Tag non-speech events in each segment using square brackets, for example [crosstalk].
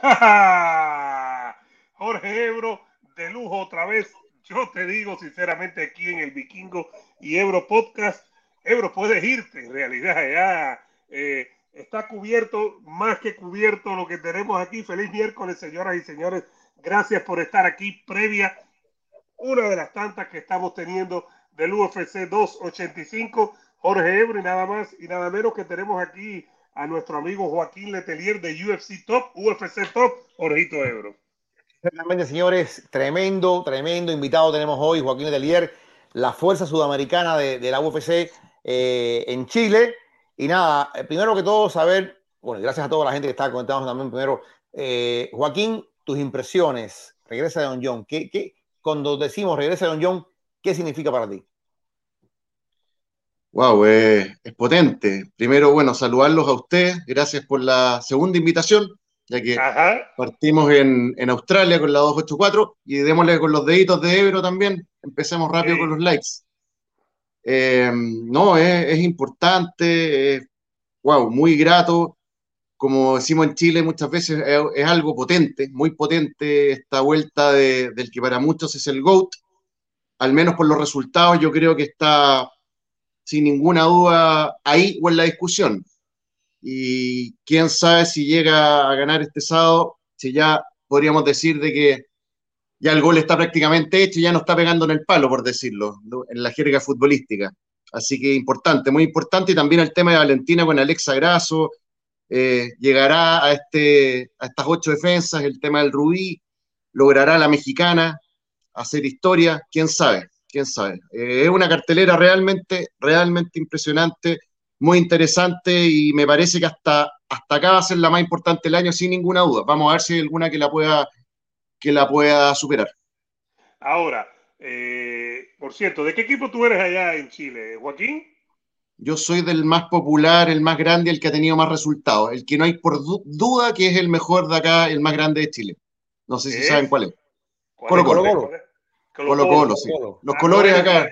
[laughs] Jorge Ebro, de lujo otra vez. Yo te digo sinceramente aquí en el Vikingo y Ebro Podcast, Ebro, puedes irte en realidad. Ya eh, está cubierto, más que cubierto lo que tenemos aquí. Feliz miércoles, señoras y señores. Gracias por estar aquí previa, una de las tantas que estamos teniendo del UFC 285. Jorge Ebro y nada más y nada menos que tenemos aquí a nuestro amigo Joaquín Letelier de UFC Top, UFC Top, Orejito Ebro. Realmente, señores, tremendo, tremendo invitado tenemos hoy, Joaquín Letelier, la fuerza sudamericana de, la UFC eh, en Chile. Y nada, eh, primero que todo, saber, bueno, gracias a toda la gente que está comentando también primero, eh, Joaquín, tus impresiones, regresa de Don John. ¿Qué, qué, cuando decimos regresa de Don John, ¿qué significa para ti? Wow, es potente. Primero, bueno, saludarlos a ustedes. Gracias por la segunda invitación, ya que partimos en, Australia con la 284 y démosle con los deditos de Ebro también. Empecemos rápido con los likes. Eh, no, es, importante, wow, muy grato. Como decimos en Chile muchas veces, es, algo potente, muy potente esta vuelta del que para muchos es el GOAT. Al menos por los resultados, yo creo que está sin ninguna duda ahí o en la discusión. Y quién sabe si llega a ganar este sábado, si ya podríamos decir de que ya el gol está prácticamente hecho y ya no está pegando en el palo, por decirlo, en la jerga futbolística. Así que importante, muy importante. Y también el tema de Valentina con Alexa Grasso. Eh, llegará a, este, a estas ocho defensas, el tema del Rubí, logrará la mexicana hacer historia, quién sabe quién sabe. Eh, es una cartelera realmente, realmente impresionante, muy interesante y me parece que hasta, hasta acá va a ser la más importante del año sin ninguna duda. Vamos a ver si hay alguna que la pueda, que la pueda superar. Ahora, eh, por cierto, ¿de qué equipo tú eres allá en Chile, Joaquín? Yo soy del más popular, el más grande, el que ha tenido más resultados, el que no hay por duda que es el mejor de acá, el más grande de Chile. No sé si saben cuál es. Colo Colo. Colo Colo, sí. Los ah, colores acá.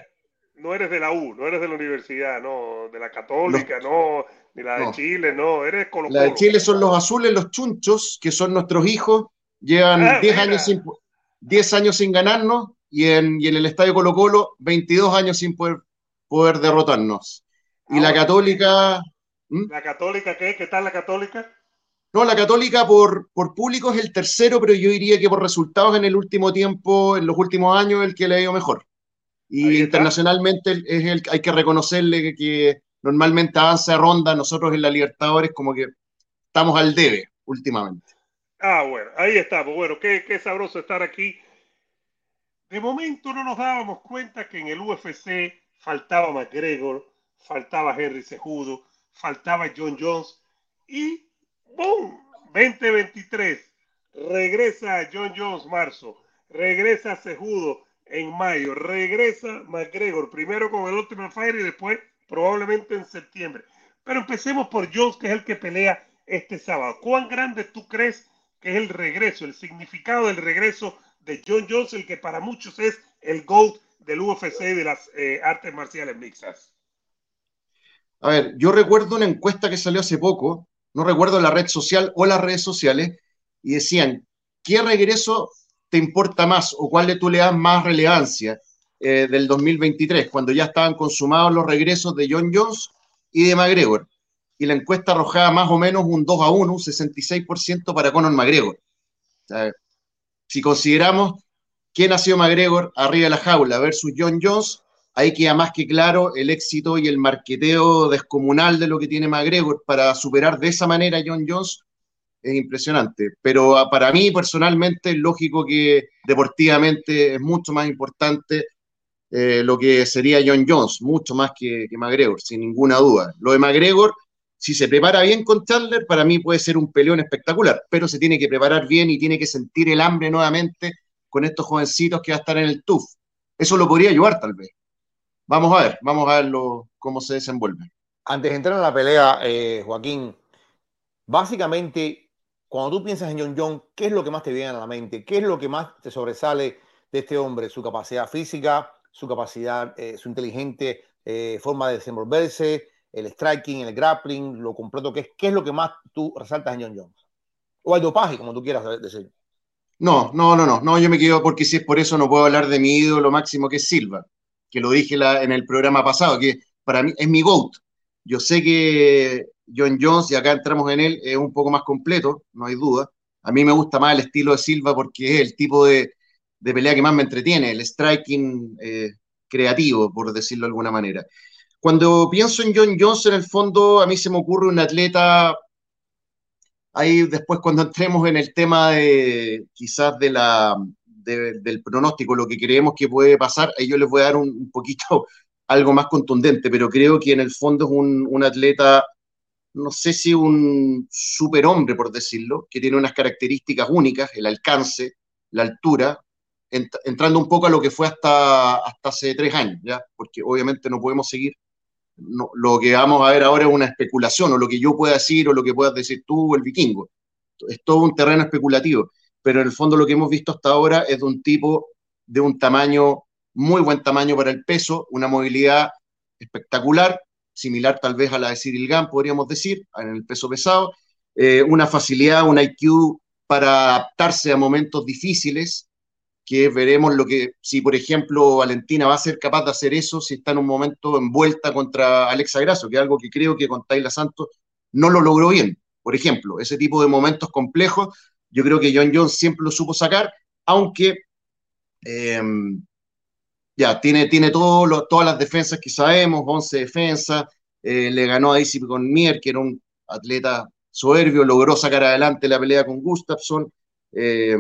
No eres de la U, no eres de la universidad, no, de la Católica, no, ni la de Chile, no, eres Colo La de Chile son los azules, los chunchos, que son nuestros hijos, llevan 10 ah, años sin 10 años sin ganarnos y en, y en el estadio Colo Colo 22 años sin poder, poder derrotarnos. Y la Católica. ¿La Católica qué? ¿Qué tal la Católica? No, la Católica por, por público es el tercero, pero yo diría que por resultados en el último tiempo, en los últimos años, el que le ha ido mejor. Y internacionalmente es el hay que reconocerle que, normalmente avanza de ronda, nosotros en la Libertadores como que estamos al debe últimamente. Ah, bueno, ahí estamos. Bueno, qué, qué sabroso estar aquí. De momento no nos dábamos cuenta que en el UFC faltaba McGregor, faltaba Henry Sejudo, faltaba John Jones y ¡Bum! 2023. Regresa John Jones marzo. Regresa Sejudo en mayo. Regresa McGregor. Primero con el Ultimate Fire y después probablemente en septiembre. Pero empecemos por Jones, que es el que pelea este sábado. ¿Cuán grande tú crees que es el regreso, el significado del regreso de John Jones, el que para muchos es el GOAT del UFC y de las eh, artes marciales mixtas? A ver, yo recuerdo una encuesta que salió hace poco no recuerdo la red social o las redes sociales, y decían, ¿qué regreso te importa más o cuál de tú le das más relevancia eh, del 2023, cuando ya estaban consumados los regresos de John Jones y de McGregor? y la encuesta arrojaba más o menos un 2 a 1, un 66% para Conor McGregor. si consideramos quién ha sido McGregor arriba de la jaula versus John Jones, ahí queda más que claro el éxito y el marqueteo descomunal de lo que tiene McGregor para superar de esa manera a John Jones es impresionante. Pero ah, para mí personalmente es lógico que deportivamente es mucho más importante eh, lo que sería John Jones, mucho más que, que McGregor, sin ninguna duda. Lo de McGregor si se prepara bien con Chandler, para mí puede ser un peleón espectacular, pero se tiene que preparar bien y tiene que sentir el hambre nuevamente con estos jovencitos que va a estar en el TUF. Eso lo podría ayudar tal vez. Vamos a ver, vamos a ver cómo se desenvuelve. Antes de entrar en la pelea, eh, Joaquín, básicamente, cuando tú piensas en John John, ¿qué es lo que más te viene a la mente? ¿Qué es lo que más te sobresale de este hombre? ¿Su capacidad física, su capacidad, eh, su inteligente eh, forma de desenvolverse, el striking, el grappling, lo completo que es. ¿Qué es lo que más tú resaltas en John Jones? O el dopaje, como tú quieras decir. No, no, no, no, no, yo me quedo porque si es por eso no puedo hablar de mi ídolo máximo que es Silva, que lo dije en el programa pasado, que para mí es mi GOAT. Yo sé que John Jones, y acá entramos en él, es un poco más completo, no hay duda. A mí me gusta más el estilo de Silva porque es el tipo de, pelea que más me entretiene, el striking eh, creativo, por decirlo de alguna manera. Cuando pienso en John Jones, en el fondo, a mí se me ocurre un atleta, ahí después cuando entremos en el tema de quizás de la, del pronóstico, lo que creemos que puede pasar, ahí yo les voy a dar un, poquito [laughs] algo más contundente, pero creo que en el fondo es un, un atleta, no sé si un superhombre, por decirlo, que tiene unas características únicas, el alcance, la altura, entrando un poco a lo que fue hasta, hasta hace tres años, ¿ya? porque obviamente no podemos seguir lo que vamos a ver ahora es una especulación, o lo que yo pueda decir, o lo que puedas decir tú, el vikingo. Es todo un terreno especulativo, pero en el fondo lo que hemos visto hasta ahora es de un tipo de un tamaño, muy buen tamaño para el peso, una movilidad espectacular, similar tal vez a la de Cyril Gann, podríamos decir, en el peso pesado, eh, una facilidad, un IQ para adaptarse a momentos difíciles, que veremos lo que, si por ejemplo Valentina va a ser capaz de hacer eso, si está en un momento envuelta contra Alexa Grasso, que es algo que creo que con Tayla Santos no lo logró bien. Por ejemplo, ese tipo de momentos complejos, yo creo que John Jones siempre lo supo sacar, aunque em, ya tiene, tiene todo todas las defensas que sabemos, 11 defensas, eh, le ganó a Daisy con Mier, que era un atleta soberbio, logró sacar adelante la pelea con Gustafsson. Eh,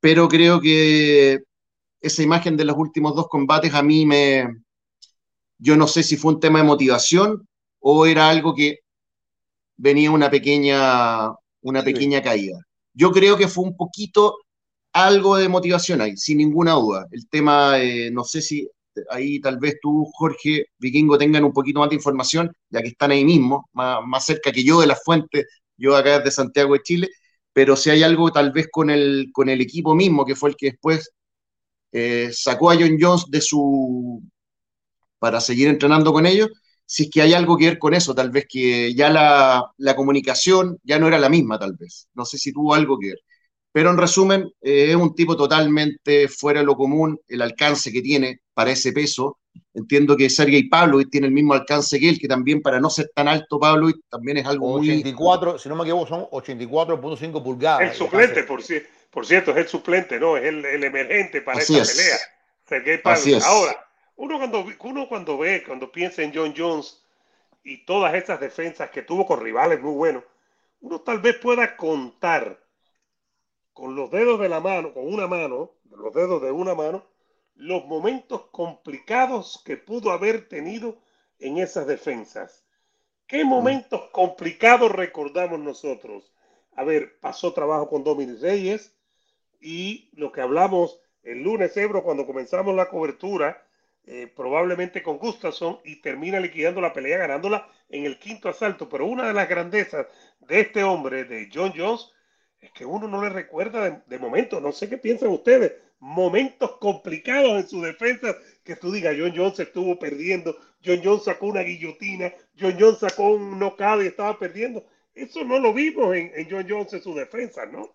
pero creo que esa imagen de los últimos dos combates a mí me, yo no sé si fue un tema de motivación o era algo que venía una pequeña, una pequeña caída. Yo creo que fue un poquito algo de motivación ahí, sin ninguna duda. El tema, eh, no sé si ahí tal vez tú, Jorge, Vikingo, tengan un poquito más de información, ya que están ahí mismo, más, cerca que yo de la fuente, yo acá de Santiago de Chile, pero si hay algo tal vez con el, con el equipo mismo, que fue el que después eh, sacó a John Jones de su para seguir entrenando con ellos, si es que hay algo que ver con eso, tal vez que ya la, la comunicación ya no era la misma, tal vez. No sé si tuvo algo que ver. Pero en resumen, eh, es un tipo totalmente fuera de lo común, el alcance que tiene para ese peso. Entiendo que Sergei Pavlovich tiene el mismo alcance que él, que también para no ser tan alto Pavlovich también es algo 84, muy... si no me equivoco, son 84.5 pulgadas. El suplente, por, por, cierto, es el suplente, no, es el, el emergente para esta pelea. Sergei Pavlovich. Ahora, uno cuando, uno cuando ve, cuando piensa en John Jones y todas esas defensas que tuvo con rivales muy buenos, uno tal vez pueda contar con los dedos de la mano, con una mano, los dedos de una mano, los momentos complicados que pudo haber tenido en esas defensas. ¿Qué mm. momentos complicados recordamos nosotros? A ver, pasó trabajo con Dominic Reyes y lo que hablamos el lunes, Ebro, cuando comenzamos la cobertura, eh, probablemente con Gustafsson y termina liquidando la pelea, ganándola en el quinto asalto. Pero una de las grandezas de este hombre, de John Jones, es que uno no le recuerda de, momento, no sé qué piensan ustedes, momentos complicados en su defensa, que tú digas, John Jones estuvo perdiendo, John Jones sacó una guillotina, John Jones sacó un knockout y estaba perdiendo. Eso no lo vimos en, en John Jones en su defensa, ¿no?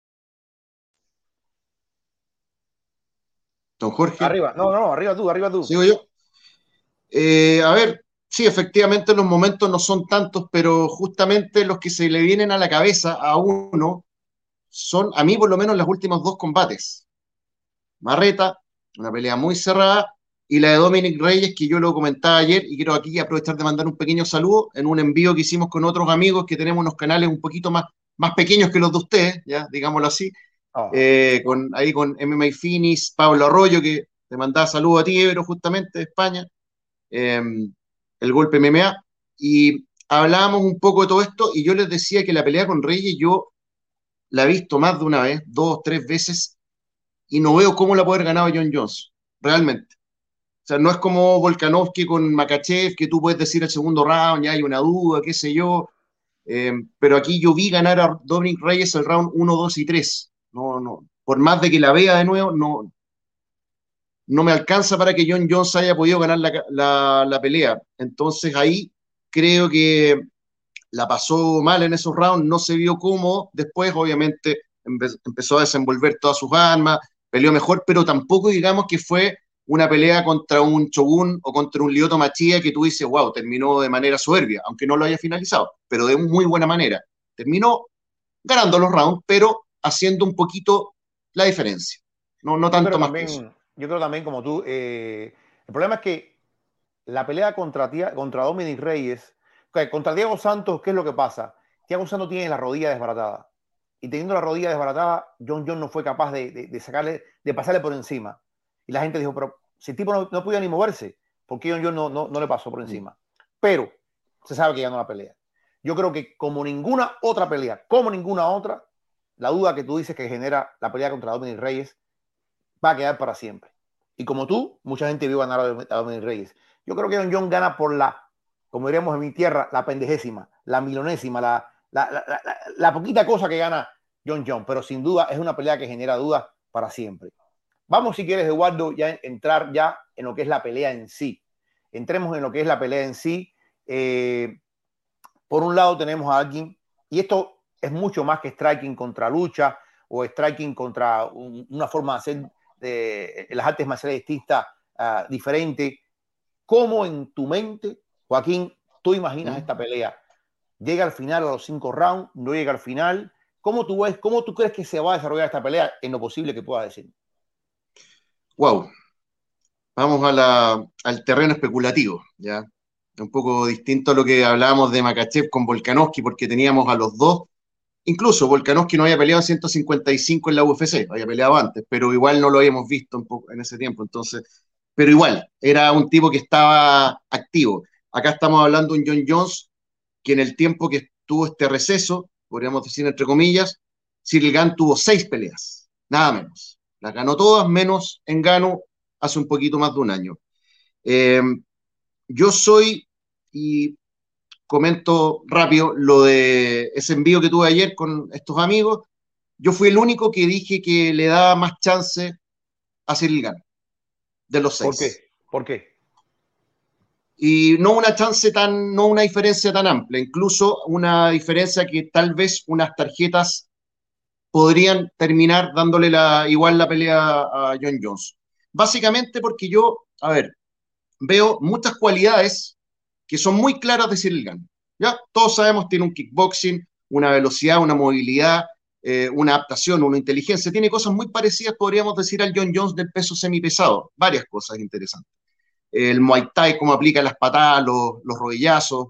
Don Jorge. Arriba, no, no, arriba tú, arriba tú. Sigo yo. Eh, a ver, sí, efectivamente los momentos no son tantos, pero justamente los que se le vienen a la cabeza a uno son, a mí por lo menos, los últimos dos combates. Marreta, una pelea muy cerrada, y la de Dominic Reyes, que yo lo comentaba ayer, y quiero aquí aprovechar de mandar un pequeño saludo en un envío que hicimos con otros amigos que tenemos unos canales un poquito más, más pequeños que los de ustedes, ya, digámoslo así, Ah. Eh, con, ahí con MMA Finis, Pablo Arroyo, que te mandaba saludos a ti, Ebro, justamente de España, em, el golpe MMA, y hablábamos un poco de todo esto, y yo les decía que la pelea con Reyes yo la he visto más de una vez, dos, tres veces, y no veo cómo la puede haber ganado John Jones, realmente. O sea, no es como Volkanovski con Makachev, que tú puedes decir el segundo round, ya hay una duda, qué sé yo. Em, pero aquí yo vi ganar a Dominic Reyes el round 1, 2 y 3. No, no, por más de que la vea de nuevo, no, no me alcanza para que John Jones haya podido ganar la, pelea. Entonces ahí creo que la pasó mal en esos rounds, no se vio cómo, después obviamente empezó a desenvolver todas sus armas, peleó mejor, pero tampoco digamos que fue una pelea contra un Shogun o contra un Lioto Machía que tú dices, wow, terminó de manera soberbia, aunque no lo haya finalizado, pero de muy buena manera. Terminó ganando los rounds, pero haciendo un poquito la diferencia. No, no tanto más Yo creo también, como tú, eh, el problema es que la pelea contra, contra Dominic Reyes, contra Diego Santos, ¿qué es lo que pasa? Diego Santos tiene la rodilla desbaratada. Y teniendo la rodilla desbaratada, John John no fue capaz de, sacarle, de pasarle por encima. Y la gente dijo, pero si el tipo no, no podía ni moverse, ¿por qué John John no, no, no le pasó por mm. encima? Pero se sabe que ganó la pelea. Yo creo que como ninguna otra pelea, como ninguna otra, la duda que tú dices que genera la pelea contra Dominic Reyes va a quedar para siempre. Y como tú, mucha gente vio ganar a Dominic Reyes. Yo creo que Don John gana por la, como diríamos en mi tierra, la pendejésima, la milonésima, la, la, poquita cosa que gana John John. Pero sin duda es una pelea que genera dudas para siempre. Vamos, si quieres, Eduardo, ya entrar ya en lo que es la pelea en sí. Entremos en lo que es la pelea en sí. Eh, por un lado tenemos a alguien, y esto es mucho más que striking contra lucha o striking contra una forma de hacer de, las artes marciales distintas, uh, diferente. ¿Cómo en tu mente, Joaquín, tú imaginas esta pelea? ¿Llega al final a los cinco rounds? ¿No llega al final? ¿Cómo tú ves, cómo tú crees que se va a desarrollar esta pelea en lo posible que pueda decir? Wow. Vamos al terreno especulativo, ¿ya? Un poco distinto a lo que hablábamos de Makachev con Volkanovski, porque teníamos a los dos Incluso Volkanovski no había peleado en 155 en la UFC, había peleado antes, pero igual no lo habíamos visto en ese tiempo. Entonces, pero igual, era un tipo que estaba activo. Acá estamos hablando de un John Jones que en el tiempo que tuvo este receso, podríamos decir entre comillas, Cyril tuvo seis peleas, nada menos. Las ganó todas, menos en Gano hace un poquito más de un año. Eh, yo soy, y comento rápido lo de ese envío que tuve ayer con estos amigos. Yo fui el único que dije que le daba más chance a Cyril de los seis. ¿Por qué? ¿Por qué? Y no una chance tan, no una diferencia tan amplia, incluso una diferencia que tal vez unas tarjetas podrían terminar dándole la, igual la pelea a John Jones. Básicamente porque yo, a ver, veo muchas cualidades que son muy claras de Cyril ¿ya? Todos sabemos, tiene un kickboxing, una velocidad, una movilidad, eh, una adaptación, una inteligencia. Tiene cosas muy parecidas, podríamos decir, al John Jones del peso semipesado. Varias cosas interesantes. el Muay Thai, cómo aplica las patadas, los, los rodillazos.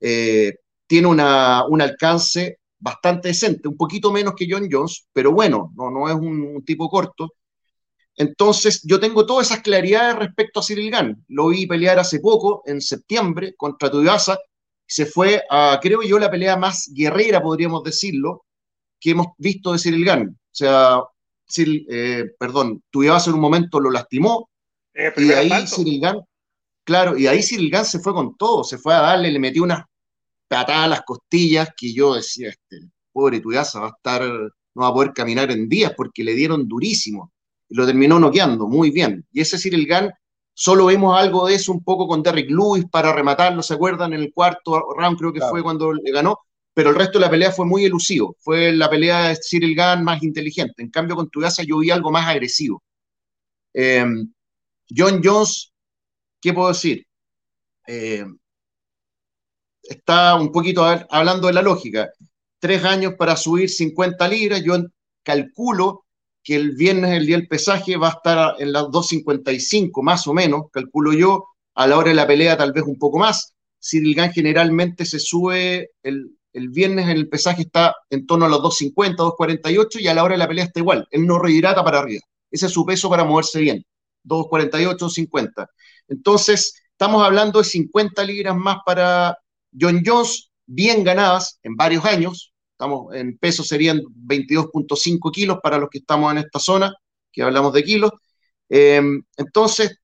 Eh, tiene una, un alcance bastante decente, un poquito menos que John Jones, pero bueno, no, no es un, tipo corto. Entonces, yo tengo todas esas claridades respecto a Cyril Gann. Lo vi pelear hace poco, en septiembre, contra Tuivasa. Se fue a, creo yo, la pelea más guerrera, podríamos decirlo, que hemos visto de Cyril Gann. O sea, Cyril, eh, perdón, Tuivasa en un momento lo lastimó, y ahí Cyril Gann, claro, y ahí Cyril Gann se fue con todo, se fue a darle, le metió unas patadas a las costillas que yo decía, este, pobre Tuivasa va a estar, no va a poder caminar en días porque le dieron durísimo. Lo terminó noqueando muy bien. Y ese Cyril Gann, solo vemos algo de eso un poco con Derrick Lewis para rematarlo, ¿se acuerdan? En el cuarto round creo que fue cuando le ganó, pero el resto de la pelea fue muy elusivo. Fue la pelea de Cyril Gann más inteligente. En cambio, con Tuivasa yo vi algo más agresivo. Eh, John Jones, ¿qué puedo decir? Eh, está un poquito hablando de la lógica. Tres años para subir 50 libras. Yo calculo que el viernes, el día del pesaje, va a estar en las 2.55, más o menos, calculo yo. A la hora de la pelea, tal vez un poco más. Cyril Gann generalmente se sube, el, el viernes en el pesaje está en torno a los 2.50, 2.48 y a la hora de la pelea está igual. Él no rehidrata para arriba. Ese es su peso para moverse bien. 2.48, 50. Entonces, estamos hablando de 50 libras más para John Jones, bien ganadas en varios años. Estamos en peso serían 22.5 kilos para los que estamos en esta zona, que hablamos de kilos. Em, entonces,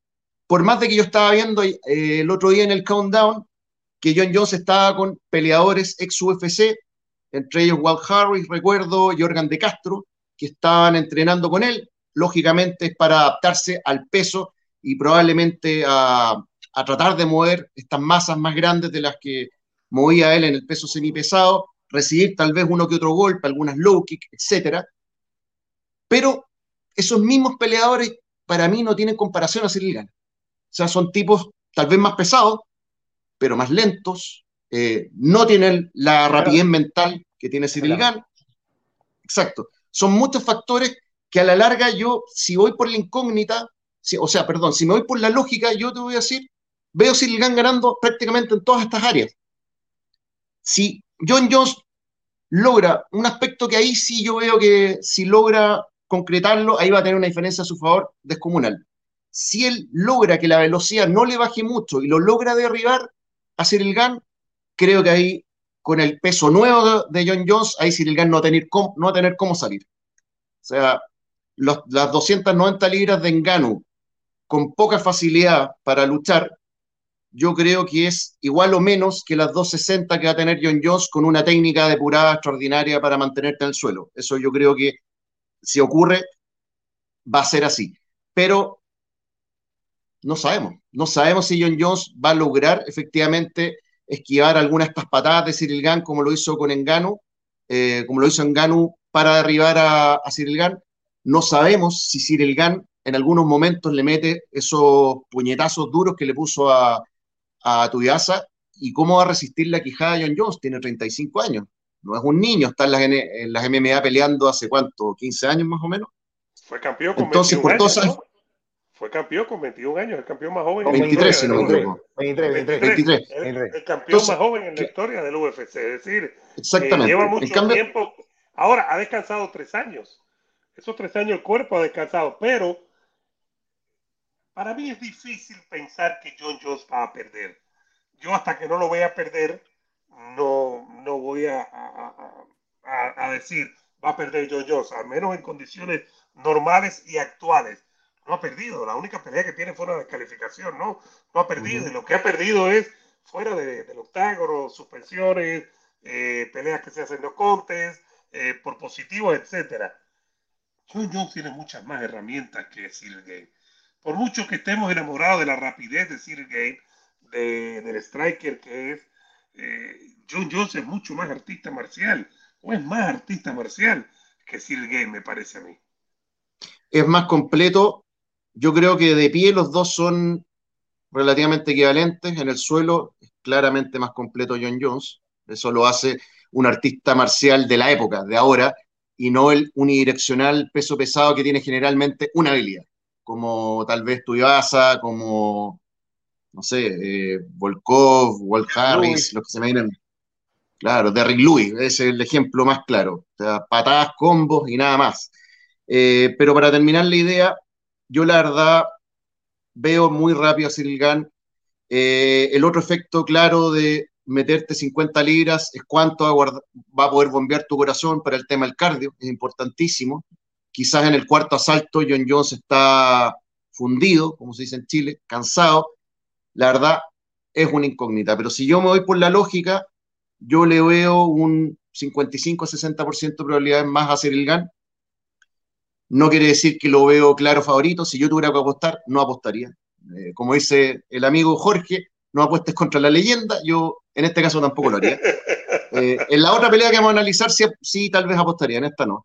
por más de que yo estaba viendo eh, el otro día en el countdown, que John Jones estaba con peleadores ex UFC, entre ellos Walt Harris, recuerdo, Jorgan de Castro, que estaban entrenando con él lógicamente es para adaptarse al peso y probablemente a, tratar de mover estas masas más grandes de las que movía él en el peso semipesado, recibir tal vez uno que otro golpe, algunas low kick, etc. Pero esos mismos peleadores para mí no tienen comparación a Cyril O sea, son tipos tal vez más pesados, pero más lentos, eh, no tienen la rapidez mental que tiene Cyril Exacto. Son muchos factores que a la larga yo, si voy por la incógnita, o sea, perdón, si me voy por la lógica, yo te voy a decir, veo Silgan ganando prácticamente en todas estas áreas. Si John Jones logra un aspecto que ahí sí yo veo que si logra concretarlo, ahí va a tener una diferencia a su favor descomunal. Si él logra que la velocidad no le baje mucho y lo logra derribar a Cyril creo que ahí, con el peso nuevo de John Jones, ahí Cyril no va, a tener cómo, no va a tener cómo salir. O sea, las 290 libras de Enganu con poca facilidad para luchar, yo creo que es igual o menos que las 260 que va a tener John Jones con una técnica depurada extraordinaria para mantenerte en el suelo. Eso yo creo que si ocurre, va a ser así. Pero no sabemos. No sabemos si John Jones va a lograr efectivamente esquivar alguna de estas patadas de Cyril Gann como lo hizo con Engano, eh, como lo hizo Engano para derribar a, a Cyril Gann. No sabemos si Cyril Gann en algunos momentos le mete esos puñetazos duros que le puso a, a Tuyasa y cómo va a resistir la quijada de John Jones. Tiene 35 años, no es un niño, está en las, en las MMA peleando hace cuánto, 15 años más o menos. Fue campeón con Entonces, 21 por años, Fue campeón con 21 años, el campeón más joven. 23, si no me equivoco. 23, 23. 23. El, el campeón más joven en la historia del UFC. Es decir, exactamente. lleva mucho cambio, tiempo. Ahora, ha descansado tres años esos tres años el cuerpo ha descansado, pero para mí es difícil pensar que John Jones va a perder. Yo hasta que no lo vea perder, no, no voy a, a, decir va a perder John Jones, al menos en condiciones normales y actuales. No ha perdido, la única pelea que tiene fuera de descalificación, no, no ha perdido. Y lo que ha perdido es fuera de, del octágono, suspensiones, eh, peleas que se hacen no contes, eh, por positivos, etcétera John Jones tiene muchas más herramientas que Cyril Game. Por mucho que estemos enamorados de la rapidez de Cyril Game, del striker que es, eh, John Jones es mucho más artista marcial, o es más artista marcial que Cyril Game, me parece a mí. Es más completo. Yo creo que de pie los dos son relativamente equivalentes. En el suelo es claramente más completo John Jones. Eso lo hace un artista marcial de la época, de ahora, y no el unidireccional peso pesado que tiene generalmente una habilidad, como tal vez Tuyasa, como no sé, eh, Volkov, Walt Harris, los que se me vienen. Claro, Derrick Lewis, es el ejemplo más claro. O sea, patadas, combos y nada más. Eh, pero para terminar la idea, yo la verdad veo muy rápido a Cyril Gann. Eh, el otro efecto claro de meterte 50 libras es cuánto va a poder bombear tu corazón para el tema del cardio, es importantísimo. Quizás en el cuarto asalto John Jones está fundido, como se dice en Chile, cansado. La verdad es una incógnita, pero si yo me voy por la lógica, yo le veo un 55-60% de probabilidades más a Cyril Gann. No quiere decir que lo veo claro favorito. Si yo tuviera que apostar, no apostaría. Eh, como dice el amigo Jorge, no apuestes contra la leyenda. Yo en este caso tampoco lo haría. [laughs] Eh, en la otra pelea que vamos a analizar, sí, sí, tal vez apostaría, en esta no.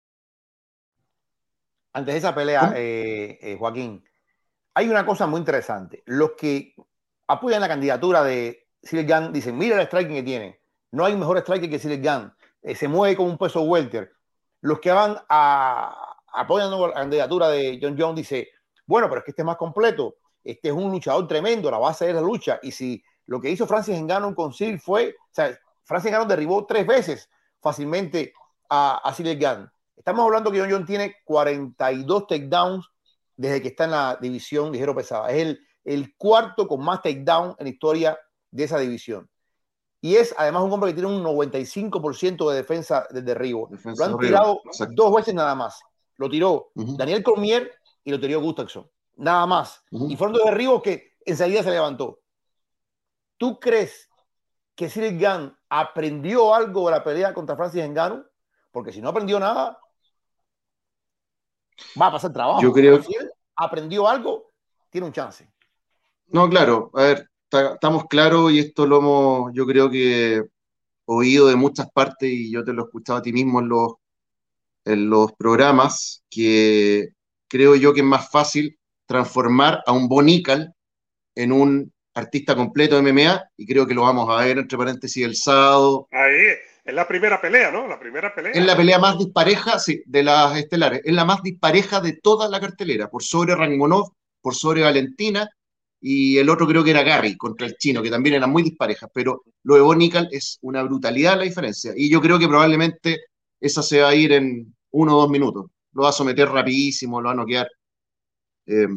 antes de esa pelea, eh, eh, Joaquín, hay una cosa muy interesante. Los que apoyan la candidatura de Gunn dicen, mira el striking que tiene. No hay mejor striker que Gunn. Eh, se mueve como un peso welter. Los que van a apoyan la candidatura de John Jones dicen, bueno, pero es que este es más completo. Este es un luchador tremendo, la base es la lucha. Y si lo que hizo Francis Ngannou con Cyril fue, o sea, Francis Ngannou derribó tres veces fácilmente a, a Gunn. Estamos hablando que John John tiene 42 takedowns desde que está en la división ligero pesada. Es el, el cuarto con más takedowns en la historia de esa división. Y es además un hombre que tiene un 95% de defensa de derribo. lo han tirado dos veces nada más. Lo tiró Daniel Cormier y lo tiró Gustafsson. Nada más. Y fueron dos derribos que enseguida se levantó. ¿Tú crees que Cyril Gunn aprendió algo de la pelea contra Francis Ngannou? Porque si no aprendió nada, va a pasar trabajo. Yo creo que aprendió algo, tiene un chance. No, claro, a ver, estamos claros y esto lo hemos, yo creo que oído de muchas partes y yo te lo he escuchado a ti mismo en los, en los programas, que creo yo que es más fácil transformar a un Bonical en un artista completo de MMA y creo que lo vamos a ver entre paréntesis el sábado. Ahí, es la primera pelea, ¿no? La primera pelea. Es la pelea más dispareja, sí, de las estelares. Es la más dispareja de toda la cartelera, por sobre Rangonov, por sobre Valentina, y el otro creo que era Gary contra el chino, que también eran muy disparejas, pero lo de Bonical es una brutalidad la diferencia. Y yo creo que probablemente esa se va a ir en uno o dos minutos. Lo va a someter rapidísimo, lo va a noquear. Eh,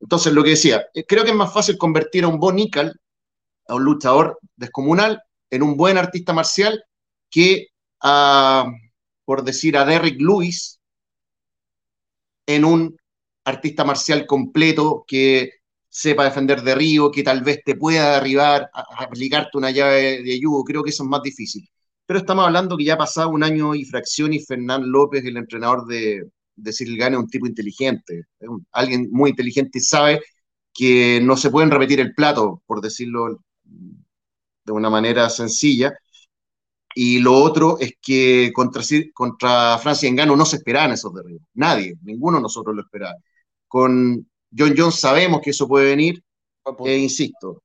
entonces, lo que decía, eh, creo que es más fácil convertir a un Bonical, a un luchador descomunal, en un buen artista marcial que, a, por decir, a Derrick Lewis en un artista marcial completo que sepa defender de río, que tal vez te pueda derribar, aplicarte una llave de yugo, creo que eso es más difícil. Pero estamos hablando que ya ha pasado un año y fracción y Fernán López, el entrenador de, de Cyril es un tipo inteligente, alguien muy inteligente y sabe que no se pueden repetir el plato, por decirlo de una manera sencilla, y lo otro es que contra, contra Francia Engano no se esperaban esos derribos. Nadie, ninguno de nosotros lo esperaba. Con John Jones sabemos que eso puede venir. E insisto,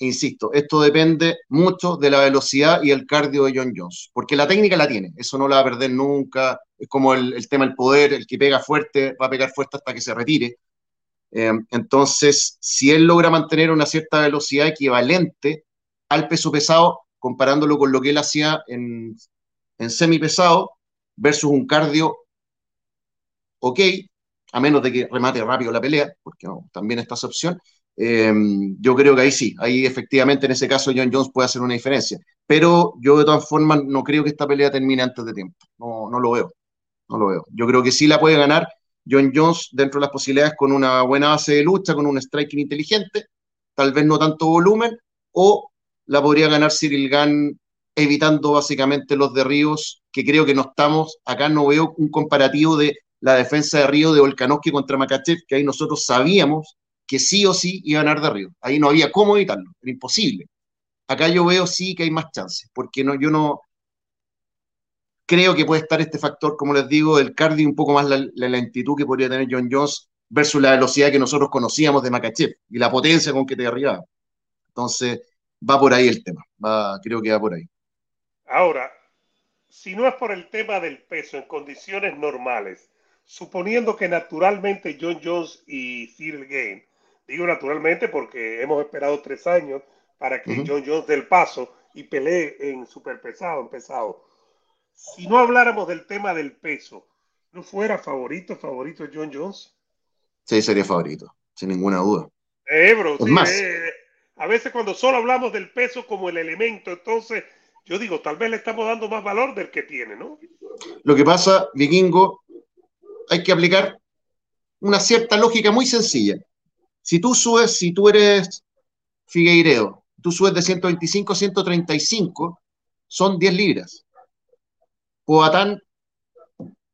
insisto, esto depende mucho de la velocidad y el cardio de John Jones, porque la técnica la tiene, eso no la va a perder nunca, es como el, tema del poder, el que pega fuerte va a pegar fuerte hasta que se retire. Eh, entonces, si él logra mantener una cierta velocidad equivalente al peso pesado, comparándolo con lo que él hacía en, en pesado versus un cardio ok, a menos de que remate rápido la pelea, porque también está esa opción. Em, yo creo que ahí sí, ahí efectivamente en ese caso John Jones puede hacer una diferencia. Pero yo de todas formas no creo que esta pelea termine antes de tiempo. No, no lo veo. No lo veo. Yo creo que sí la puede ganar John Jones dentro de las posibilidades con una buena base de lucha, con un striking inteligente, tal vez no tanto volumen, o la podría ganar Cyril Gann evitando básicamente los derribos, que creo que no estamos, acá no veo un comparativo de la defensa de Río de Volkanovski contra Makachev, que ahí nosotros sabíamos que sí o sí iba a ganar de Río. Ahí no había cómo evitarlo, era imposible. Acá yo veo sí que hay más chances, porque no, yo no creo que puede estar este factor, como les digo, del cardio un poco más la, lentitud que podría tener John Jones versus la velocidad que nosotros conocíamos de Makachev y la potencia con que te derribaba. Entonces, va por ahí el tema, va, creo que va por ahí. Ahora, si no es por el tema del peso en condiciones normales, suponiendo que naturalmente John Jones y Cyril Game, digo naturalmente porque hemos esperado tres años para que John Jones dé el paso y pelee en superpesado, en pesado. Si no habláramos del tema del peso, ¿no fuera favorito, favorito John Jones? Sí, sería favorito, sin ninguna duda. Eh, bro, sí, más. Eh, a veces cuando solo hablamos del peso como el elemento, entonces yo digo, tal vez le estamos dando más valor del que tiene, ¿no? Lo que pasa, Vikingo, hay que aplicar una cierta lógica muy sencilla. Si tú subes, si tú eres Figueiredo, tú subes de 125 a 135, son 10 libras. Poatán,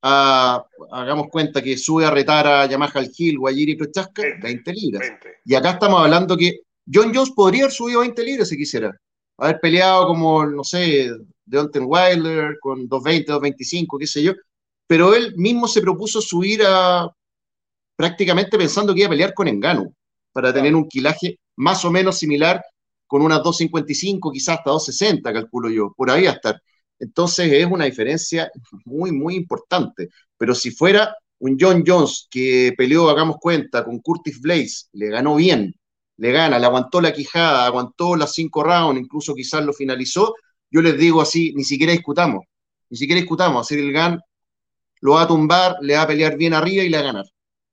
hagamos cuenta que sube a retar a Yamaha al Gil, Guayiri y Prochasca, 20, libras. Y acá estamos hablando que John Jones podría haber subido 20 libras si quisiera haber peleado como, no sé, Deontay Wilder con 220, 225, qué sé yo, pero él mismo se propuso subir a prácticamente pensando que iba a pelear con Engano para tener un quilaje más o menos similar con unas 255, quizás hasta 260, calculo yo, por ahí a estar. Entonces es una diferencia muy, muy importante. Pero si fuera un John Jones que peleó, hagamos cuenta, con Curtis Blaze, le ganó bien, le gana, le aguantó la quijada, aguantó las cinco rounds, incluso quizás lo finalizó, yo les digo así, ni siquiera discutamos, ni siquiera discutamos, hacer el GAN lo va a tumbar, le va a pelear bien arriba y le va a ganar.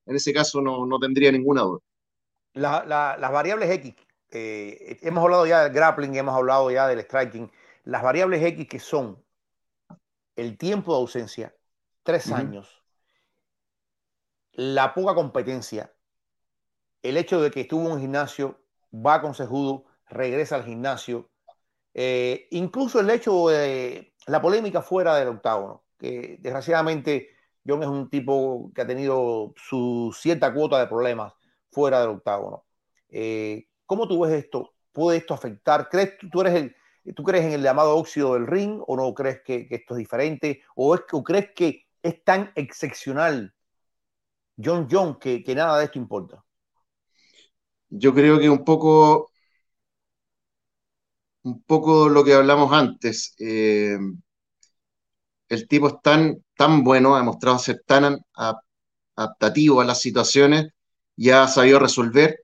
En ese caso no, tendría ninguna duda. las variables X, eh, hemos hablado ya del grappling, hemos hablado ya del striking, las variables X que son el tiempo de ausencia, tres años, la poca competencia, el hecho de que estuvo en un gimnasio, va con Sejudo, regresa al gimnasio, eh, incluso el hecho de la polémica fuera del octágono, que desgraciadamente John es un tipo que ha tenido su cierta cuota de problemas fuera del octágono. Eh, ¿Cómo tú ves esto? ¿Puede esto afectar? ¿Crees tú eres el, tú crees en el llamado óxido del ring o no crees que, esto es diferente? ¿O, es, crees que es tan excepcional John John que nada de esto importa? Yo creo que un poco, un poco lo que hablamos antes. Eh, el tipo es tan, tan bueno, ha demostrado ser tan adaptativo a las situaciones y ha sabido resolver.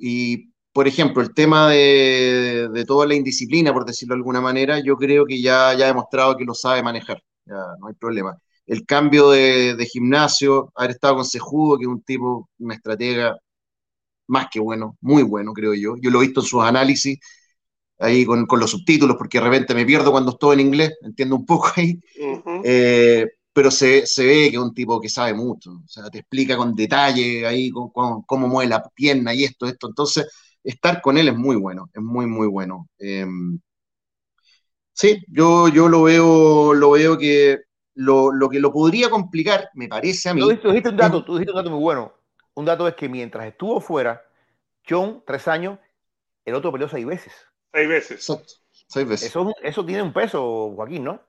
Y, por ejemplo, el tema de, toda la indisciplina, por decirlo de alguna manera, yo creo que ya, ya ha demostrado que lo sabe manejar. Ya no hay problema. El cambio de, de gimnasio, haber estado con Sejudo, que es un tipo, una estratega más que bueno, muy bueno, creo yo. Yo lo he visto en sus análisis, ahí con, los subtítulos, porque de repente me pierdo cuando estoy en inglés, entiendo un poco ahí. Eh, pero se, ve que es un tipo que sabe mucho, o sea, te explica con detalle ahí cómo mueve la pierna y esto, esto. Entonces, estar con él es muy bueno, es muy, muy bueno. Em, sí, yo, yo lo veo, lo veo que lo, que lo podría complicar, me parece a mí. Tú dijiste un dato, tú dijiste un dato muy bueno un dato es que mientras estuvo fuera, John, tres años, el otro peleó seis veces. Seis veces. Seis veces. Eso, eso tiene un peso, Joaquín, ¿no?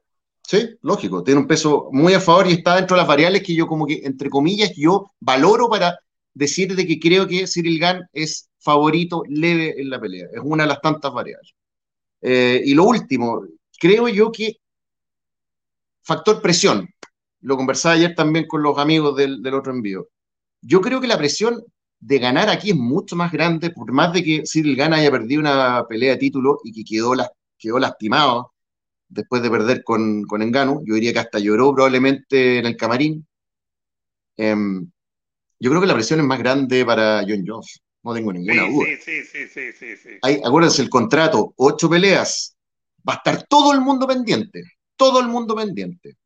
Sí, lógico, tiene un peso muy a favor y está dentro de las variables que yo como que, entre comillas, yo valoro para decir de que creo que Cyril Gann es favorito leve en la pelea. Es una de las tantas variables. Eh, y lo último, creo yo que factor presión. Lo conversaba ayer también con los amigos del, del otro envío. Yo creo que la presión de ganar aquí es mucho más grande, por más de que Cyril Gana haya perdido una pelea de título y que quedó, quedó lastimado después de perder con, con Engano. Yo diría que hasta lloró probablemente en el camarín. Em, yo creo que la presión es más grande para John Jones. No tengo ninguna duda. Sí, sí, sí, sí, sí, Hay, acuérdense, el contrato, ocho peleas, va a estar todo el mundo pendiente, todo el mundo pendiente.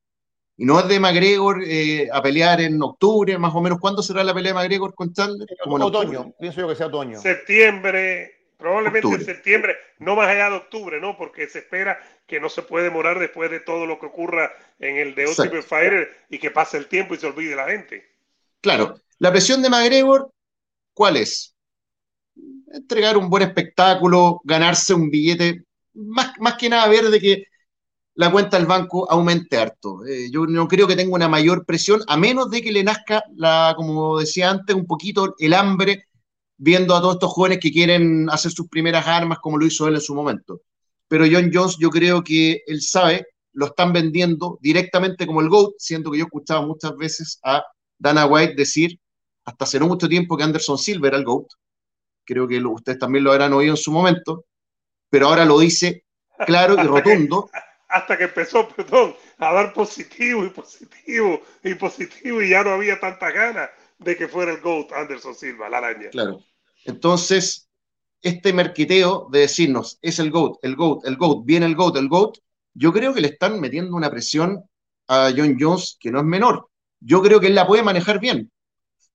Y no es de McGregor eh, a pelear en octubre, más o menos. ¿Cuándo será la pelea de McGregor con Chandler? Como en otoño, pienso yo que sea otoño. Septiembre, probablemente en septiembre, no más allá de octubre, ¿no? Porque se espera que no se puede demorar después de todo lo que ocurra en el de Ultimate Fighter y que pase el tiempo y se olvide la gente. Claro, la presión de McGregor, ¿cuál es? Entregar un buen espectáculo, ganarse un billete, más, más que nada ver de que la cuenta del banco aumente harto. Eh, yo no creo que tenga una mayor presión, a menos de que le nazca, la, como decía antes, un poquito el hambre, viendo a todos estos jóvenes que quieren hacer sus primeras armas, como lo hizo él en su momento. Pero John Jones, yo creo que él sabe, lo están vendiendo directamente como el GOAT, siendo que yo he escuchado muchas veces a Dana White decir, hasta hace no mucho tiempo, que Anderson Silver era el GOAT. Creo que ustedes también lo habrán oído en su momento, pero ahora lo dice claro y rotundo [laughs] hasta que empezó, [laughs] perdón, a dar positivo y positivo y positivo y ya no había tanta ganas de que fuera el GOAT Anderson Silva, la araña. Claro. Entonces, este merquiteo de decirnos, es el GOAT, el GOAT, el GOAT, viene el GOAT, el GOAT, yo creo que le están metiendo una presión a John Jones que no es menor. Yo creo que él la puede manejar bien.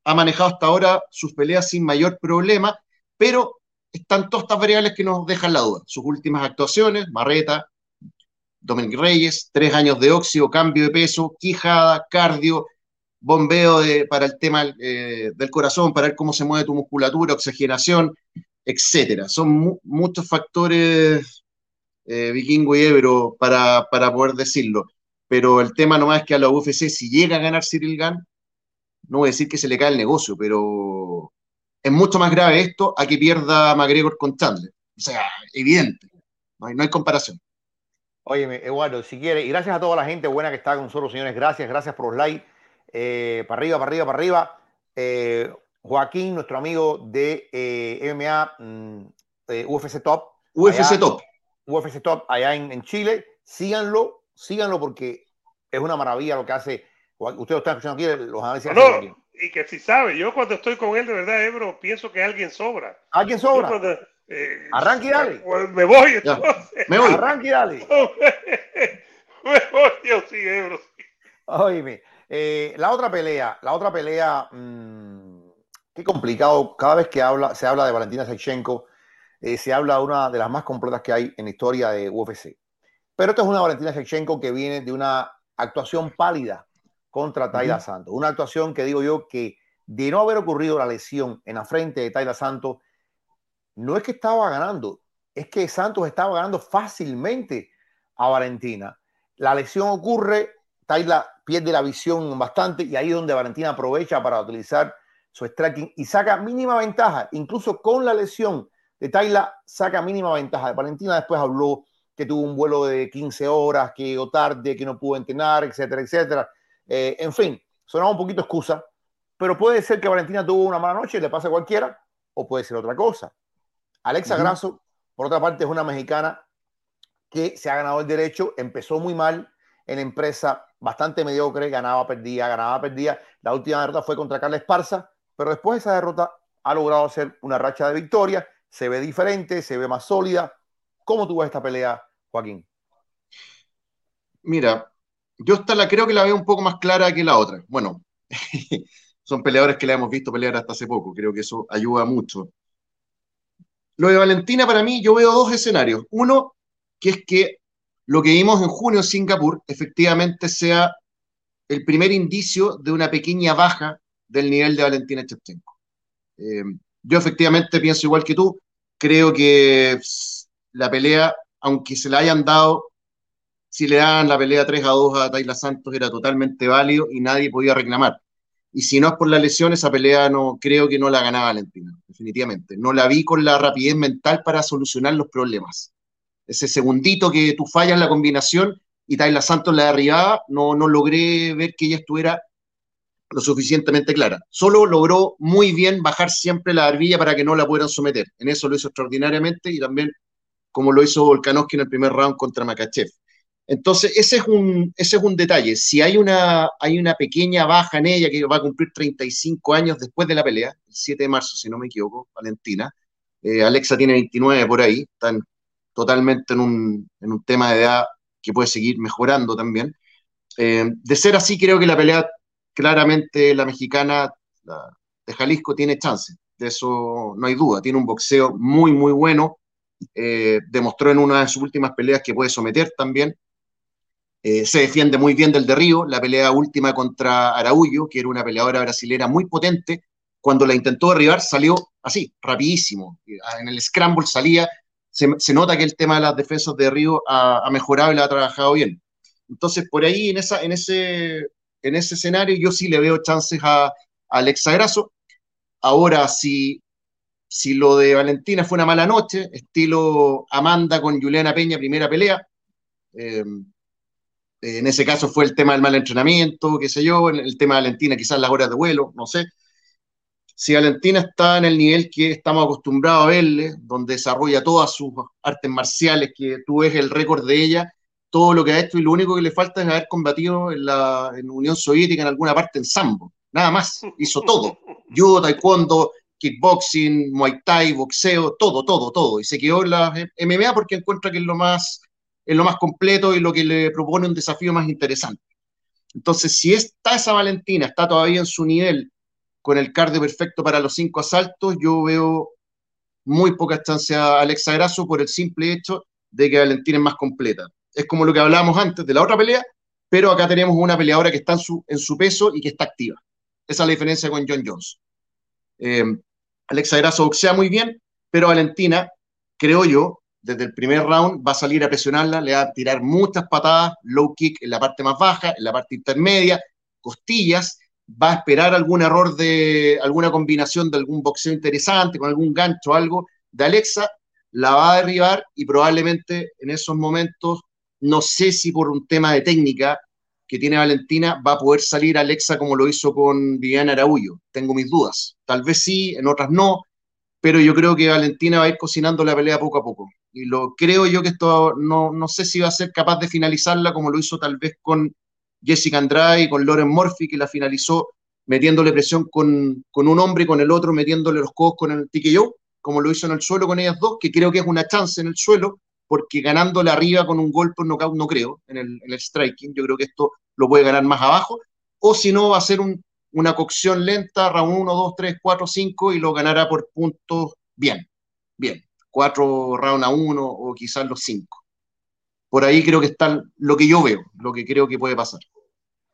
Ha manejado hasta ahora sus peleas sin mayor problema, pero están todas estas variables que nos dejan la duda. Sus últimas actuaciones, Marreta, Dominic Reyes, tres años de óxido, cambio de peso, quijada, cardio, bombeo para el tema eh, del corazón, para ver cómo se mueve tu musculatura, oxigenación, etcétera. Son muchos factores eh, vikingo y ebro para, poder decirlo. Pero el tema nomás es que a la UFC, si llega a ganar Cyril Gann, no voy a decir que se le cae el negocio, pero es mucho más grave esto a que pierda McGregor con Chandler. O sea, evidente, no hay comparación. Oye, Eduardo, si quiere, y gracias a toda la gente buena que está con nosotros, señores, gracias, gracias por los likes. Eh, para arriba, para arriba, para arriba. Eh, Joaquín, nuestro amigo de eh, MMA, mm, UFC Top. UFC Top. UFC Top, allá en, Chile. Síganlo, síganlo porque es una maravilla lo que hace. Ustedes lo están escuchando aquí, los análisis. No, y que si sabe, yo cuando estoy con él, de verdad, Ebro, pienso que alguien sobra. ¿Alguien sobra? Eh, Arranque y dale. Me voy entonces. me voy. Arranque y dale. [laughs] me voy, Dios sí, Ebro. Oíme, eh, la otra pelea, la otra pelea, mmm, qué complicado. Cada vez que habla, se habla de Valentina Shevchenko, eh, se habla de una de las más completas que hay en la historia de UFC. Pero esta es una Valentina Shevchenko que viene de una actuación pálida contra Tayla Santos. Una actuación que digo yo que de no haber ocurrido la lesión en la frente de Tayla Santos, no es que estaba ganando, es que Santos estaba ganando fácilmente a Valentina. La lesión ocurre, Tayla pierde la visión bastante y ahí es donde Valentina aprovecha para utilizar su striking y saca mínima ventaja, incluso con la lesión de Tayla saca mínima ventaja. Valentina después habló que tuvo un vuelo de 15 horas, que llegó tarde, que no pudo entrenar, etcétera, etcétera. Eh, en fin, sonaba un poquito excusa, pero puede ser que Valentina tuvo una mala noche, le pasa a cualquiera, o puede ser otra cosa. Alexa Grasso, por otra parte, es una mexicana que se ha ganado el derecho, empezó muy mal en empresa, bastante mediocre, ganaba, perdía, ganaba, perdía. La última derrota fue contra Carla Esparza, pero después de esa derrota ha logrado hacer una racha de victoria, se ve diferente, se ve más sólida. ¿Cómo tú ves esta pelea, Joaquín? Mira, yo esta la creo que la veo un poco más clara que la otra. Bueno, [laughs] son peleadores que la hemos visto pelear hasta hace poco, creo que eso ayuda mucho. Lo de Valentina para mí, yo veo dos escenarios. Uno, que es que lo que vimos en junio en Singapur efectivamente sea el primer indicio de una pequeña baja del nivel de Valentina Shevchenko. Eh, yo efectivamente pienso igual que tú, creo que la pelea, aunque se la hayan dado, si le dan la pelea 3 a 2 a Tayla Santos era totalmente válido y nadie podía reclamar. Y si no es por la lesión, esa pelea no creo que no la ganaba Valentina, definitivamente. No la vi con la rapidez mental para solucionar los problemas. Ese segundito que tú fallas la combinación y Tayla Santos la derribaba, no, no logré ver que ella estuviera lo suficientemente clara. Solo logró muy bien bajar siempre la barbilla para que no la pudieran someter. En eso lo hizo extraordinariamente y también como lo hizo Volkanovski en el primer round contra Makachev. Entonces, ese es un, ese es un detalle. Si hay una, hay una pequeña baja en ella que va a cumplir 35 años después de la pelea, el 7 de marzo, si no me equivoco, Valentina, eh, Alexa tiene 29 por ahí, están totalmente en un, en un, tema de edad que puede seguir mejorando también. Eh, de ser así, creo que la pelea, claramente la mexicana de Jalisco tiene chance, de eso no hay duda, tiene un boxeo muy, muy bueno, eh, demostró en una de sus últimas peleas que puede someter también, eh, se defiende muy bien del de Río, la pelea última contra Araújo, que era una peleadora brasilera muy potente, cuando la intentó derribar salió así, rapidísimo, en el scramble salía, se, nota que el tema de las defensas de Río ha, mejorado y la ha trabajado bien. Entonces, por ahí, en, esa, en, ese, en ese escenario, yo sí le veo chances a, a Alexa Grasso. Ahora, si, si lo de Valentina fue una mala noche, estilo Amanda con Juliana Peña, primera pelea, eh, en ese caso fue el tema del mal entrenamiento, qué sé yo, el tema de Valentina, quizás las horas de vuelo, no sé. Si Valentina está en el nivel que estamos acostumbrados a verle, donde desarrolla todas sus artes marciales, que tú ves el récord de ella, todo lo que ha hecho y lo único que le falta es haber combatido en la Unión Soviética en alguna parte en sambo, nada más, hizo todo, [laughs] judo, taekwondo, kickboxing, muay thai, boxeo, todo, todo, todo, y se quedó en la MMA porque encuentra que es lo más es lo más completo y lo que le propone un desafío más interesante. Entonces, si está esa Valentina, está todavía en su nivel con el cardio perfecto para los cinco asaltos, yo veo muy pocas chances a Alexa Grasso por el simple hecho de que Valentina es más completa. Es como lo que hablábamos antes de la otra pelea, pero acá tenemos una peleadora que está en su, en su peso y que está activa. Esa es la diferencia con John Jones. Eh, Alexa Grasso boxea muy bien, pero Valentina, creo yo, desde el primer round va a salir a presionarla, le va a tirar muchas patadas, low kick en la parte más baja, en la parte intermedia, costillas, va a esperar algún error de alguna combinación de algún boxeo interesante, con algún gancho o algo de Alexa, la va a derribar y probablemente en esos momentos, no sé si por un tema de técnica que tiene Valentina, va a poder salir Alexa como lo hizo con Viviana Araújo. Tengo mis dudas. Tal vez sí, en otras no, pero yo creo que Valentina va a ir cocinando la pelea poco a poco y lo creo yo que esto no, no, sé si va a ser capaz de finalizarla como lo hizo tal vez con Jessica Andrade y con Lauren Murphy, que la finalizó metiéndole presión con, con un hombre y con el otro metiéndole los codos con el TKO, como lo hizo en el suelo con ellas dos, que creo que es una chance en el suelo, porque ganándole arriba con un golpe knockout no creo, en el, en el striking, yo creo que esto lo puede ganar más abajo, o si no va a ser un, una cocción lenta, round 1, 2, 3, 4, 5 y lo ganará por puntos bien, bien cuatro round a uno o quizás los cinco. Por ahí creo que está lo que yo veo, lo que creo que puede pasar.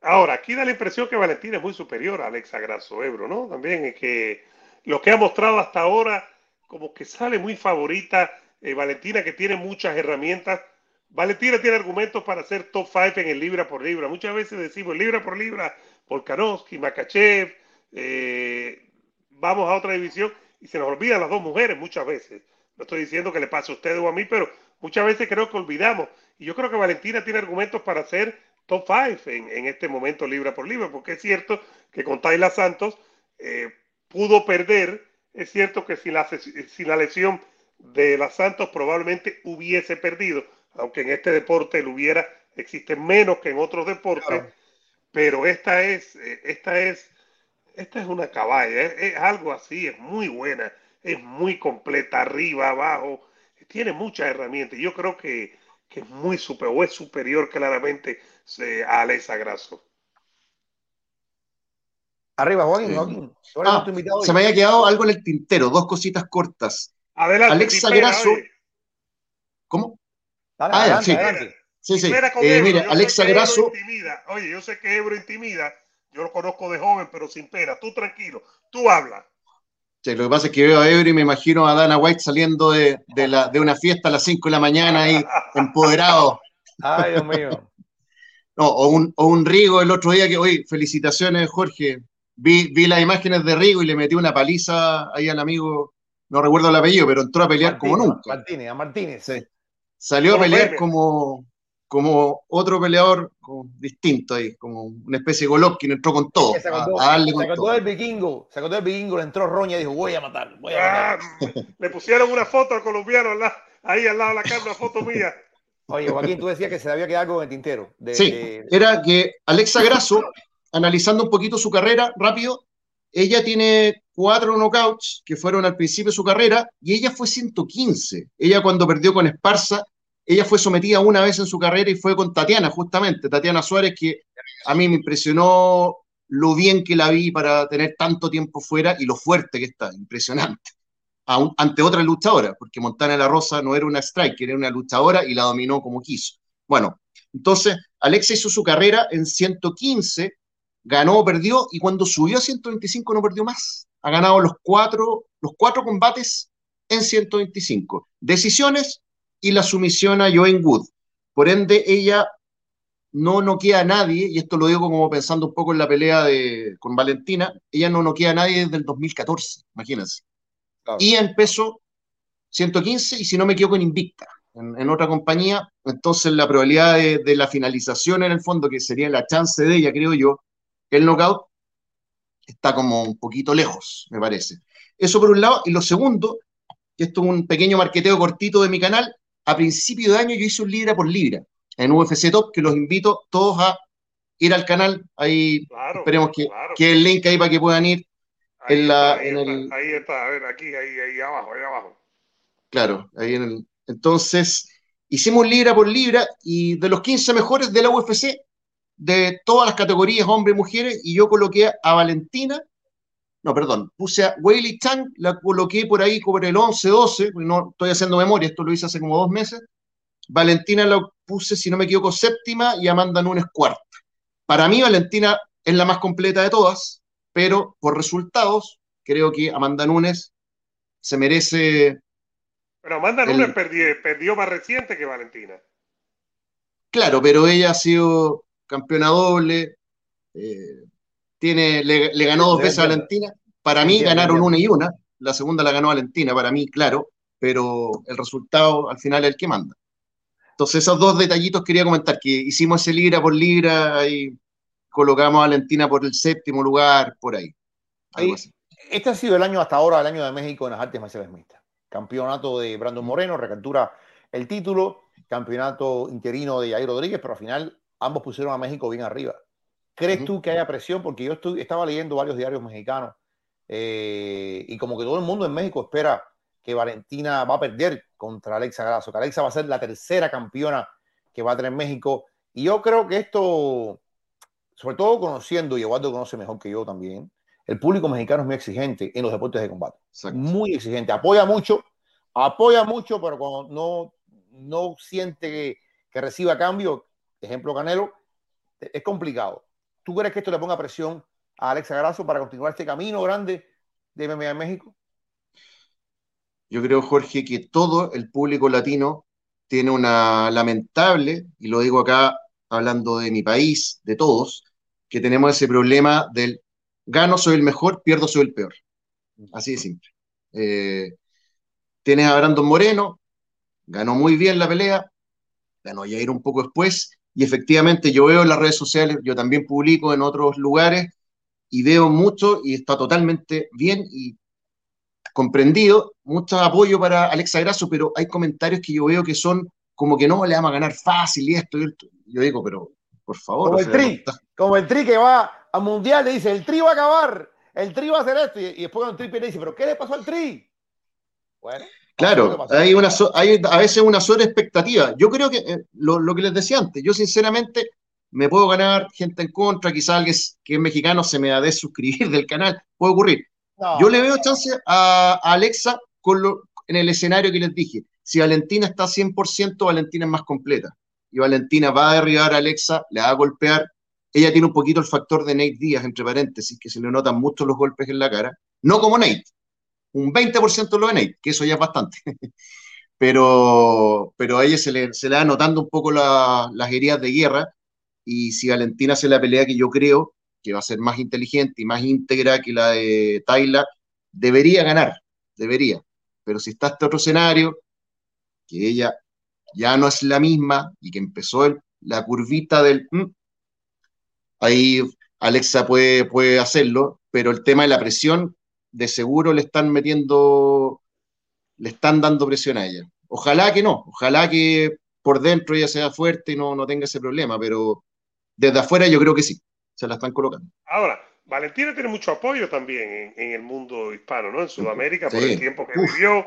Ahora, aquí da la impresión que Valentina es muy superior a Alexa Grasso Ebro, ¿no? También es que lo que ha mostrado hasta ahora, como que sale muy favorita eh, Valentina, que tiene muchas herramientas. Valentina tiene argumentos para ser top five en el libra por libra. Muchas veces decimos libra por libra, Volkanovski, Makachev, eh, vamos a otra división y se nos olvidan las dos mujeres muchas veces. No estoy diciendo que le pase a usted o a mí, pero muchas veces creo que olvidamos. Y yo creo que Valentina tiene argumentos para ser top five en, este momento libra por libra, porque es cierto que con Tayla Santos eh, pudo perder. Es cierto que sin la, sin la lesión de la Santos probablemente hubiese perdido, aunque en este deporte lo hubiera, existe menos que en otros deportes, pero esta es, eh, esta es, esta es una caballa, es algo así, es muy buena es muy completa, arriba, abajo, tiene muchas herramientas. Yo creo que, es muy superior, o es superior claramente a Alexa Grasso. Arriba, Joaquín, ah, se me había quedado algo en el tintero, dos cositas cortas. Adelante. Alexa Grasso. ¿Cómo? ah, adelante, sí. Sí, sí. Eh, mire, Alexa Grasso. Oye, yo sé que Ebro intimida. Yo lo conozco de joven, pero sin pena. Tú tranquilo. Tú hablas lo que pasa es que veo a Ebro y me imagino a Dana White saliendo de, una fiesta a las 5 de la mañana ahí, empoderado. Ay, Dios mío. No, o un, Rigo el otro día que, oye, felicitaciones, Jorge. Vi, vi las imágenes de Rigo y le metí una paliza ahí al amigo, no recuerdo el apellido, pero entró a pelear como nunca. Martínez, a Martínez. Sí. Salió a pelear como, como otro peleador distinto ahí, como una especie de Golovkin, entró con todo. Se sacó, a, darle todo. el vikingo, sacó todo el vikingo, le entró Roña y dijo, voy a matar, voy a ah, le pusieron una foto al colombiano ahí al lado de la cámara, una foto mía. Oye, Joaquín, tú decías que se había quedado con el tintero. sí, era que Alexa Grasso, analizando un poquito su carrera rápido, ella tiene cuatro knockouts que fueron al principio de su carrera y ella fue 115. Ella cuando perdió con Esparza, ella fue sometida una vez en su carrera y fue con Tatiana, justamente, Tatiana Suárez, que a mí me impresionó lo bien que la vi para tener tanto tiempo fuera y lo fuerte que está, impresionante. ante otra luchadora, porque Montana La Rosa no era una striker, era una luchadora y la dominó como quiso. Bueno, entonces Alexa hizo su carrera en 115, ganó o perdió, y cuando subió a 125 no perdió más. Ha ganado los cuatro, los cuatro combates en 125. Decisiones y la sumisión a Joanne Wood. Por ende, ella no noquea a nadie, y esto lo digo como pensando un poco en la pelea de, con Valentina, ella no noquea a nadie desde el 2014, imagínense. Y en peso 115, y si no me equivoco en Invicta, en, otra compañía, entonces la probabilidad de, de, la finalización en el fondo, que sería la chance de ella, creo yo, el knockout, está como un poquito lejos, me parece. Eso por un lado, y lo segundo, que esto es un pequeño marqueteo cortito de mi canal, a principio de año yo hice un libra por libra en UFC Top, que los invito todos a ir al canal. Ahí esperemos que, que, el link ahí para que puedan ir. Ahí, en la, está, ahí, en está, el... ahí está, a ver, aquí, ahí, ahí abajo, ahí abajo. Claro, ahí en el. Entonces, hicimos libra por libra y de los 15 mejores de la UFC, de todas las categorías, hombres y mujeres, y yo coloqué a Valentina, no, perdón, puse a Weili Chang, la coloqué por ahí por el 11-12, no estoy haciendo memoria, esto lo hice hace como dos meses, Valentina la puse, si no me equivoco, séptima y Amanda Nunes cuarta. Para mí, Valentina es la más completa de todas, pero por resultados, creo que Amanda Nunes se merece. Pero Amanda Nunes perdió, más reciente que Valentina. Claro, pero ella ha sido campeona doble, eh, tiene, le, ganó dos veces a Valentina. Para mí ganaron una y una, la segunda la ganó Valentina, para mí, claro, pero el resultado al final es el que manda. Entonces, esos dos detallitos quería comentar, que hicimos ese libra por libra y colocamos a Valentina por el séptimo lugar, por ahí. Este ha sido el año hasta ahora, el año de México en las artes marciales mixtas. Campeonato de Brandon Moreno, recaptura el título, campeonato interino de Jair Rodríguez, pero al final ambos pusieron a México bien arriba. ¿Crees tú que haya presión? Porque yo estoy, estaba leyendo varios diarios mexicanos eh, y como que todo el mundo en México espera que Valentina va a perder contra Alexa Grasso, que Alexa va a ser la tercera campeona que va a tener México. Y yo creo que esto, sobre todo conociendo, y Eduardo conoce mejor que yo también, el público mexicano es muy exigente en los deportes de combate. Muy exigente. Apoya mucho, apoya mucho, pero cuando no, no siente que, que reciba cambio, ejemplo Canelo, es complicado. ¿Tú crees que esto le ponga presión a Alexa Grasso para continuar este camino grande de MMA en México? Yo creo, Jorge, que todo el público latino tiene una lamentable, y lo digo acá hablando de mi país, de todos, que tenemos ese problema del gano soy el mejor, pierdo soy el peor. Así de simple. Eh, tienes a Brandon Moreno, ganó muy bien la pelea, ganó ir un poco después, y efectivamente yo veo en las redes sociales, yo también publico en otros lugares, y veo mucho, y está totalmente bien, y comprendido, mucho apoyo para Alexa Grasso, pero hay comentarios que yo veo que son como que no le vamos a ganar fácil y esto y esto. Yo digo, pero por favor. Como el tri, como el tri que va a mundial le dice, el tri va a acabar, el tri va a hacer esto, y, después el tri le dice, pero ¿qué le pasó al tri? Bueno. Claro, hay, una, hay a veces una sola expectativa. Yo creo que eh, lo, que les decía antes, yo sinceramente me puedo ganar gente en contra, quizás alguien que es mexicano se me da de suscribir [laughs] del canal, puede ocurrir. Yo le veo chance a, Alexa con en el escenario que les dije. Si Valentina está 100%, Valentina es más completa. Y Valentina va a derribar a Alexa, le va a golpear. Ella tiene un poquito el factor de Nate Díaz, entre paréntesis, que se le notan mucho los golpes en la cara. No como Nate. Un 20% lo Nate, que eso ya es bastante. [laughs] pero, pero a ella se le, se le va notando un poco las heridas de guerra. Y si Valentina hace la pelea que yo creo, que va a ser más inteligente y más íntegra que la de Tyler, debería ganar, debería. Pero si está este otro escenario, que ella ya no es la misma y que empezó la curvita del... Mm, ahí Alexa puede, puede hacerlo, pero el tema de la presión, de seguro le están metiendo, le están dando presión a ella. Ojalá que no, ojalá que por dentro ella sea fuerte y no, no tenga ese problema, pero desde afuera yo creo que sí, se la están colocando. Ahora, Valentina tiene mucho apoyo también en, el mundo hispano, ¿no? En Sudamérica, por el tiempo que vivió,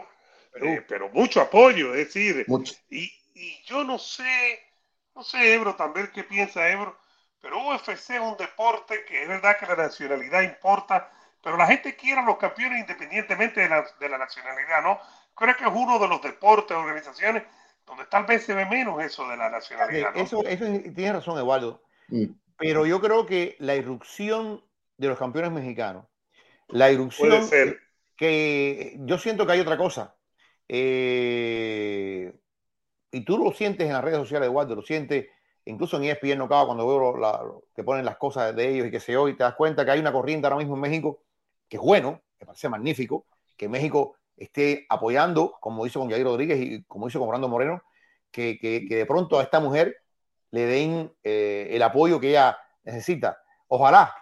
eh, pero mucho apoyo, es decir, Y, y yo no sé, no sé, Ebro, también qué piensa Ebro, pero UFC es un deporte que es verdad que la nacionalidad importa, pero la gente quiere a los campeones independientemente de la, de la nacionalidad, ¿no? Creo que es uno de los deportes, organizaciones, donde tal vez se ve menos eso de la nacionalidad. Eso, eso tiene razón, Eduardo. Pero yo creo que la irrupción de los campeones mexicanos, la irrupción que yo siento que hay otra cosa. Eh, y tú lo sientes en las redes sociales, Eduardo, lo sientes incluso en ESPN no acaba cuando veo que ponen las cosas de ellos y que se oye, te das cuenta que hay una corriente ahora mismo en México que es bueno, que parece magnífico, que México esté apoyando, como hizo con Jair Rodríguez y como hizo con Brando Moreno, que, que, de pronto a esta mujer le den eh, el apoyo que ella necesita. Ojalá,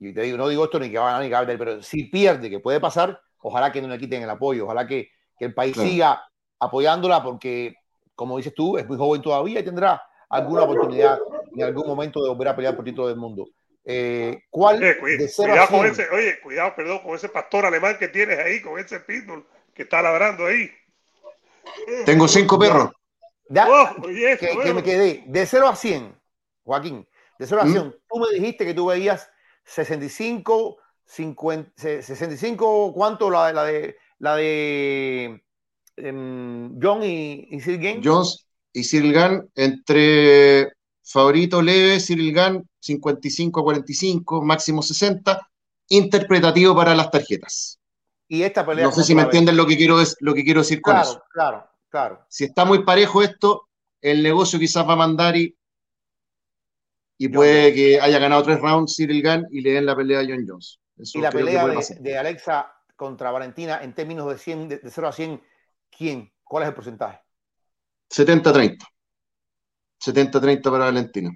y te digo, no digo esto ni que va a ganar ni que va a pero si pierde, que puede pasar, ojalá que no le quiten el apoyo, ojalá que, que el país siga apoyándola porque, como dices tú, es muy joven todavía y tendrá alguna oportunidad en algún momento de volver a pelear por título del mundo. Eh, ¿Cuál cuidado con ese, oye, cuidado, perdón, con ese pastor alemán que tienes ahí, con ese pitbull que está ladrando ahí. Tengo cinco perros. Oh, que, me quedé de 0 a 100, Joaquín, de 0 a 100. ¿Mm? Tú me dijiste que tú veías 65, 50, 65, ¿cuánto la, la de la de um, John y, y Sir Jones y Cyril Gann entre favorito leve, Cyril Gann 55 a 45, máximo 60, interpretativo para las tarjetas. Y esta pelea no sé si me entienden lo que quiero, lo que quiero decir con eso. Claro, claro. Si está muy parejo esto, el negocio quizás va a mandar y, y puede que haya ganado tres rounds Cyril Gann y le den la pelea a John Jones. y la pelea de, Alexa contra Valentina en términos de, 100, de 0 a 100, ¿quién? ¿Cuál es el porcentaje? 70-30. 70-30 para Valentina.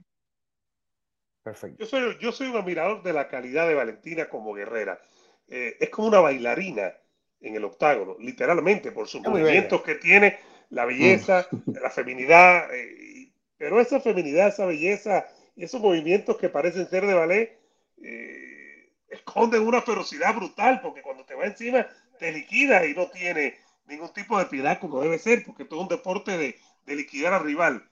Perfecto. Yo soy, yo soy un admirador de la calidad de Valentina como guerrera. Eh, es como una bailarina en el octágono, literalmente, por sus movimientos que tiene, la belleza, mm. la feminidad. Eh, pero esa feminidad, esa belleza, esos movimientos que parecen ser de ballet, eh, esconden una ferocidad brutal, porque cuando te va encima, te liquida y no tiene ningún tipo de piedad como debe ser, porque todo es un deporte de, de liquidar al rival.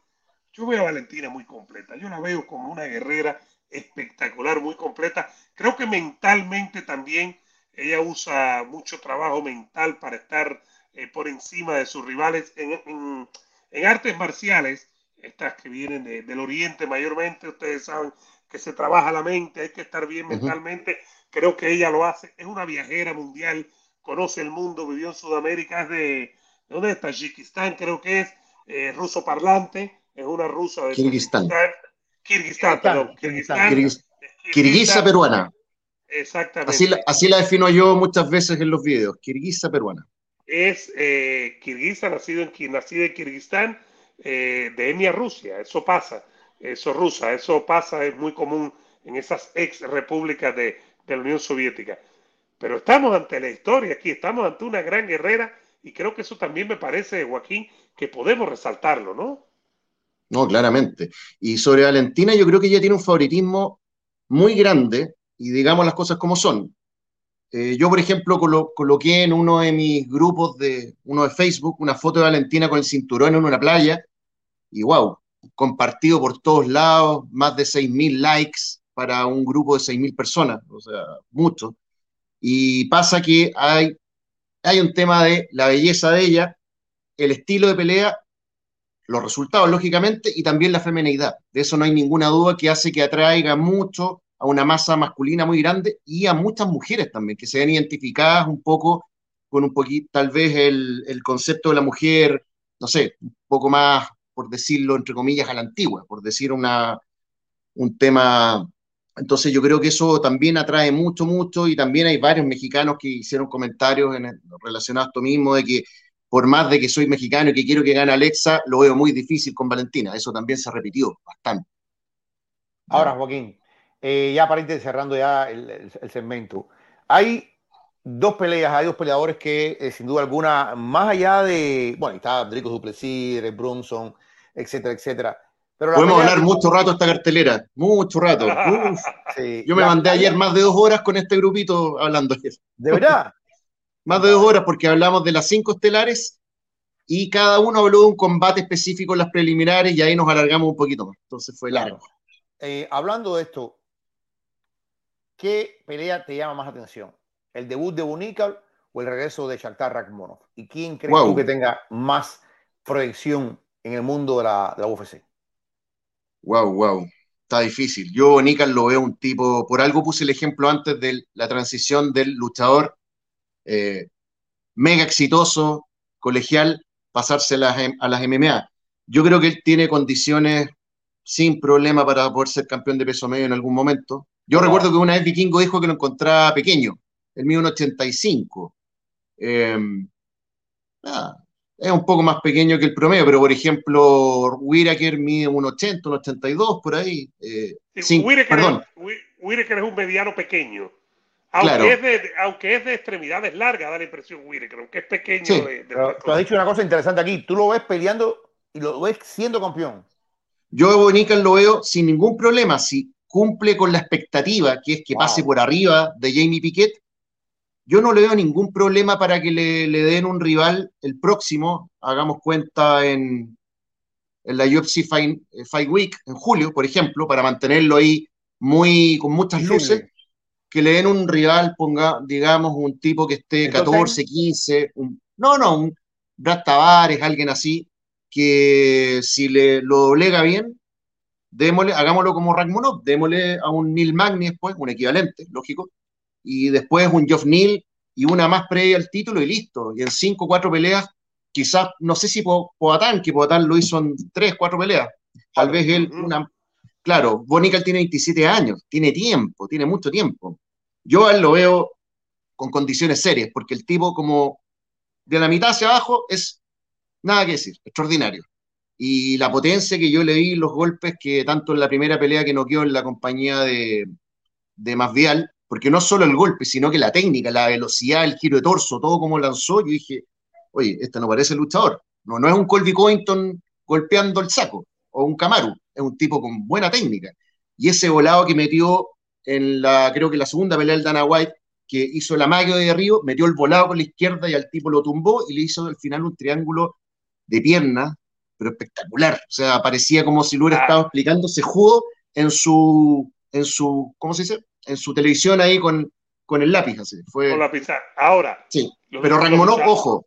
Yo veo a Valentina muy completa, yo la veo como una guerrera espectacular, muy completa. Creo que mentalmente también ella usa mucho trabajo mental para estar eh, por encima de sus rivales en, artes marciales, estas que vienen del oriente mayormente, ustedes saben que se trabaja la mente, hay que estar bien mentalmente, creo que ella lo hace, es una viajera mundial, conoce el mundo, vivió en Sudamérica, es de, ¿de dónde es? Tajikistán creo que es, eh, ruso parlante, es una rusa de Kirguistán. Kirguistán, perdón. Kirguistán. Kirguisa peruana. Exactamente. Así la, así la, defino yo muchas veces en los videos, kirguisa peruana. Es eh, kirguisa, nacido en, nacida en Kirguistán, eh, de etnia Rusia, eso pasa, eso rusa, eso pasa, es muy común en esas ex repúblicas de, de la Unión Soviética. Pero estamos ante la historia aquí, estamos ante una gran guerrera y creo que eso también me parece, Joaquín, que podemos resaltarlo, ¿no? No, claramente. Y sobre Valentina, yo creo que ella tiene un favoritismo muy grande, y digamos las cosas como son. Eh, yo, por ejemplo, coloqué en uno de mis grupos de uno de Facebook una foto de Valentina con el cinturón en una playa, y wow, compartido por todos lados, más de 6.000 likes para un grupo de 6.000 personas, o sea, mucho. Y pasa que hay, hay un tema de la belleza de ella, el estilo de pelea los resultados, lógicamente, y también la feminidad. De eso no hay ninguna duda que hace que atraiga mucho a una masa masculina muy grande y a muchas mujeres también, que se ven identificadas un poco con un poquito, tal vez el, el concepto de la mujer, no sé, un poco más, por decirlo entre comillas, a la antigua, por decir una, un tema. Entonces yo creo que eso también atrae mucho, mucho, y también hay varios mexicanos que hicieron comentarios en relacionados a esto mismo, de que por más de que soy mexicano y que quiero que gane Alexa, lo veo muy difícil con Valentina. Eso también se repitió bastante. Ahora, Joaquín, eh, ya ir cerrando ya el, segmento, hay dos peleas, hay dos peleadores que eh, sin duda alguna, más allá de, bueno, está Drico Duplessis, Brunson, etcétera, etcétera. Pero Podemos hablar mucho rato esta cartelera, mucho rato. [laughs] Yo me mandé ayer más de dos horas con este grupito hablando. ¿De verdad? Más de dos horas porque hablamos de las cinco estelares y cada uno habló de un combate específico en las preliminares y ahí nos alargamos un poquito más. Entonces fue largo. Eh, hablando de esto, ¿qué pelea te llama más atención? ¿El debut de Bunical o el regreso de Shakhtar Rakhmonov? ¿Y quién crees tú que tenga más proyección en el mundo de la, de la UFC? Wow, wow. Está difícil. Yo, Bunical, lo veo un tipo. Por algo puse el ejemplo antes de la transición del luchador eh, mega exitoso, colegial, pasarse a las, a las MMA. Yo creo que él tiene condiciones sin problema para poder ser campeón de peso medio en algún momento. Yo recuerdo que una vez Vikingo dijo que lo encontraba pequeño, el mío un 85. Eh, es un poco más pequeño que el promedio, pero por ejemplo, Whitaker mide un 80, un 82 por ahí. Eh, perdón. Es, es un mediano pequeño. Aunque, es de, aunque es de extremidades largas, da la impresión, Whitaker, aunque es pequeño. tú has dicho una cosa interesante aquí. Tú lo ves peleando y lo ves siendo campeón. Yo a Bonican lo veo sin ningún problema. Si cumple con la expectativa, que es que pase por arriba de Jamie Piquet, yo no le veo ningún problema para que le, den un rival el próximo. Hagamos cuenta en, en la UFC Fight, Week, en julio, por ejemplo, para mantenerlo ahí muy con muchas luces. Que le den un rival, ponga, digamos, un tipo que esté 14, 15, no, no, un Brad Tavares, alguien así, que si le lo doblega bien, démosle, hagámoslo como Ragmonov, démosle a un Neil Magni después, un equivalente, lógico, y después un Geoff Neal y una más previa al título y listo. Y en cinco o cuatro peleas, quizás, no sé si Poatán, que Poatán lo hizo en tres, cuatro peleas. Tal vez él, una. Claro, Bonical tiene 27 años, tiene tiempo, tiene mucho tiempo. Yo a él lo veo con condiciones serias, porque el tipo, como de la mitad hacia abajo, es nada que decir, extraordinario. Y la potencia que yo le vi, los golpes que tanto en la primera pelea que noqueó en la compañía de, de Masvial, porque no solo el golpe, sino que la técnica, la velocidad, el giro de torso, todo como lanzó, yo dije, oye, este no parece luchador. No, no es un Colby Covington golpeando el saco, o un Camaru, es un tipo con buena técnica. Y ese volado que metió en la, creo que la segunda pelea del Dana White, que hizo la magia de arriba, metió el volado con la izquierda y al tipo lo tumbó y le hizo al final un triángulo de pierna, pero espectacular. O sea, parecía como si lo hubiera ah. estado explicando, se jugó en su, en su, ¿cómo se dice? en su televisión ahí con, con el lápiz. Así. Fue... Con la pizarra. Ahora. Sí, pero Ragmonov, ojo,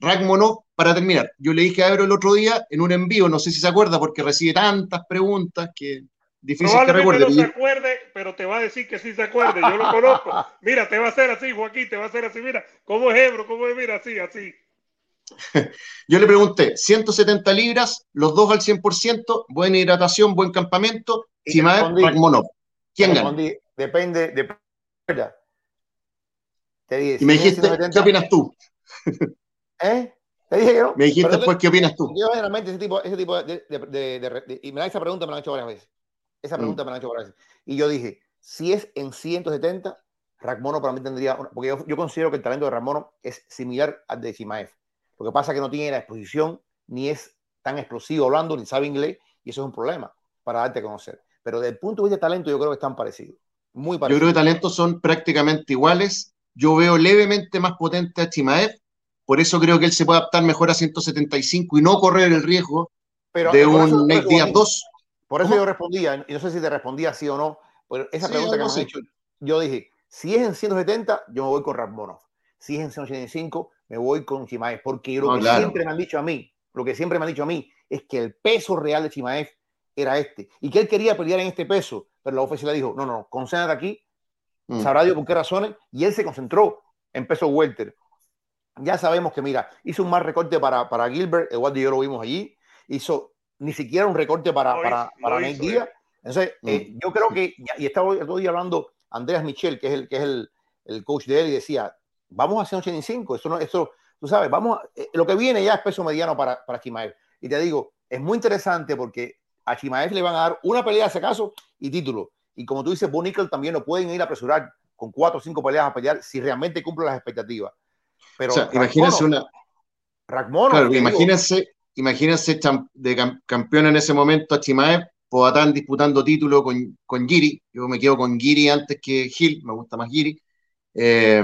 Ragmonov, para terminar, yo le dije a Ebro el otro día en un envío, no sé si se acuerda, porque recibe tantas preguntas que difícil que recuerde. no se acuerde, pero te va a decir que sí se acuerde, yo lo conozco. Mira, te va a hacer así, Joaquín, te va a hacer así, mira, ¿cómo es Ebro? ¿Cómo es? Mira, así, así. [laughs] Yo le pregunté, 170 libras, los dos al 100%, buena hidratación, buen campamento, Chimaev, Ragmonov. ¿Quién gana? Depende, de Te dije, y me dijiste, ¿qué opinas tú? [laughs] ¿Eh? Te dije yo. Me dijiste después, ¿qué opinas tú? Yo generalmente ese tipo, ese tipo de, de, Y me da esa pregunta, me la han hecho varias veces. Esa pregunta mm. me la han hecho varias veces. Y yo dije, si es en 170, Ragmono para mí tendría... porque yo, yo, considero que el talento de Ragmono es similar al de Chimaev. Lo que pasa es que no tiene la exposición, ni es tan explosivo hablando, ni sabe inglés, y eso es un problema para darte a conocer. Pero desde el punto de vista de talento, yo creo que están parecidos. Muy Yo creo que talentos son prácticamente iguales. Yo veo levemente más potente a Chimaev, por eso creo que él se puede adaptar mejor a 175 y no correr el riesgo de un Nate Díaz 2. Por eso yo respondía, y no sé si te respondía sí o no, pero esa pregunta que me has hecho, yo dije, si es en 170, yo me voy con Rasmonov. Si es en 185, me voy con Chimaev, porque lo que siempre me han dicho a mí, lo que siempre me han dicho a mí, es que el peso real de Chimaev era este, y que él quería pelear en este peso, pero la UFC le dijo, no, no, concéntrate aquí, mm. sabrá Dios por qué razones, y él se concentró en peso welter. Ya sabemos que, mira, hizo un más recorte para, para Gilbert, igual yo lo vimos allí, hizo ni siquiera un recorte para, para, para Nate Díaz. Entonces, eh, mm. yo creo que, y estaba hoy hablando Andreas Michel, que es el, que es el, el coach de él, y decía, vamos a hacer 85, eso no, eso, tú sabes, vamos, eh, lo que viene ya es peso mediano para, para Chimaev. Y te digo, es muy interesante porque a Chimaev le van a dar una pelea, si acaso, y título. Y como tú dices, Bonical también lo pueden ir a apresurar con cuatro o cinco peleas a pelear si realmente cumple las expectativas. Pero imagínense una. Ragmono, claro, imagínense imagínense de campeón en ese momento a Chimaev, Poatán disputando título con, con Giri, yo me quedo con Giri antes que Gil, me gusta más Giri, eh,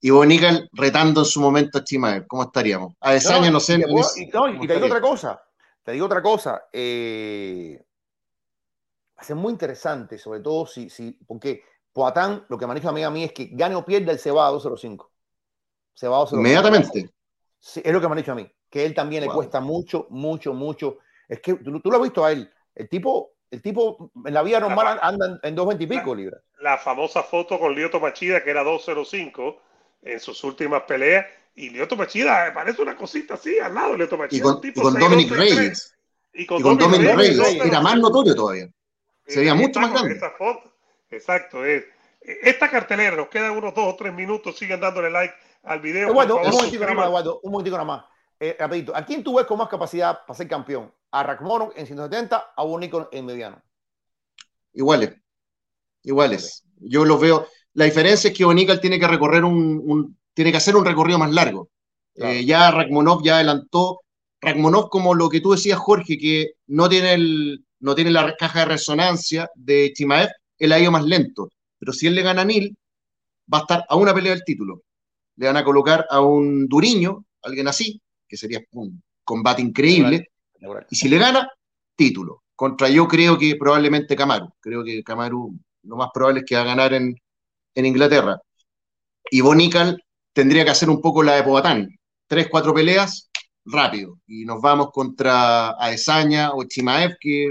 y Bonical retando en su momento a Chimaev, ¿cómo estaríamos? A ese no, no sé. Y, te digo otra cosa, te digo otra cosa, eh, va a ser muy interesante, sobre todo si, si porque Poatán lo que maneja a mí, es que gane o pierda, el se va a 2.05. Se va a 2.05. Inmediatamente. Sí, es lo que me ha dicho a mí, que él también le cuesta mucho, mucho, mucho. Es que tú, lo has visto a él. El tipo, el tipo en la vida normal anda en 2.20 y pico libras. La famosa foto con Lioto Machida, que era 2.05 en sus últimas peleas. Y Lioto Machida parece una cosita así al lado de Lioto Machida. Y con, y con Dominic Reyes. Y con, Dominic, Reyes, era más notorio todavía. Se veía mucho más grande. Esa foto. Exacto. Es. Esta cartelera, nos quedan unos dos o tres minutos, siguen dándole like al video. Eduardo, un momentito nada más, Eduardo, un momentito nada más. Eh, rapidito, ¿a quién tú ves con más capacidad para ser campeón? ¿A Rakhmonov en 170 o a Bonico en mediano? Iguales. Iguales. Yo los veo. La diferencia es que Bonical tiene que recorrer un, tiene que hacer un recorrido más largo. Eh, ya Rakhmonov ya adelantó. Rakhmonov, como lo que tú decías, Jorge, que no tiene, el, no tiene la caja de resonancia de Chimaev, él ha ido más lento. Pero si él le gana a Nil, va a estar a una pelea del título. Le van a colocar a un Duriño, alguien así, que sería un combate increíble. Y si le gana, título. Contra yo creo que probablemente Camaru. Creo que Camaru lo más probable es que va a ganar en, Inglaterra. Y Bonical tendría que hacer un poco la de Pobatán. Tres, cuatro peleas, rápido. Y nos vamos contra Aesaña o Chimaev, que,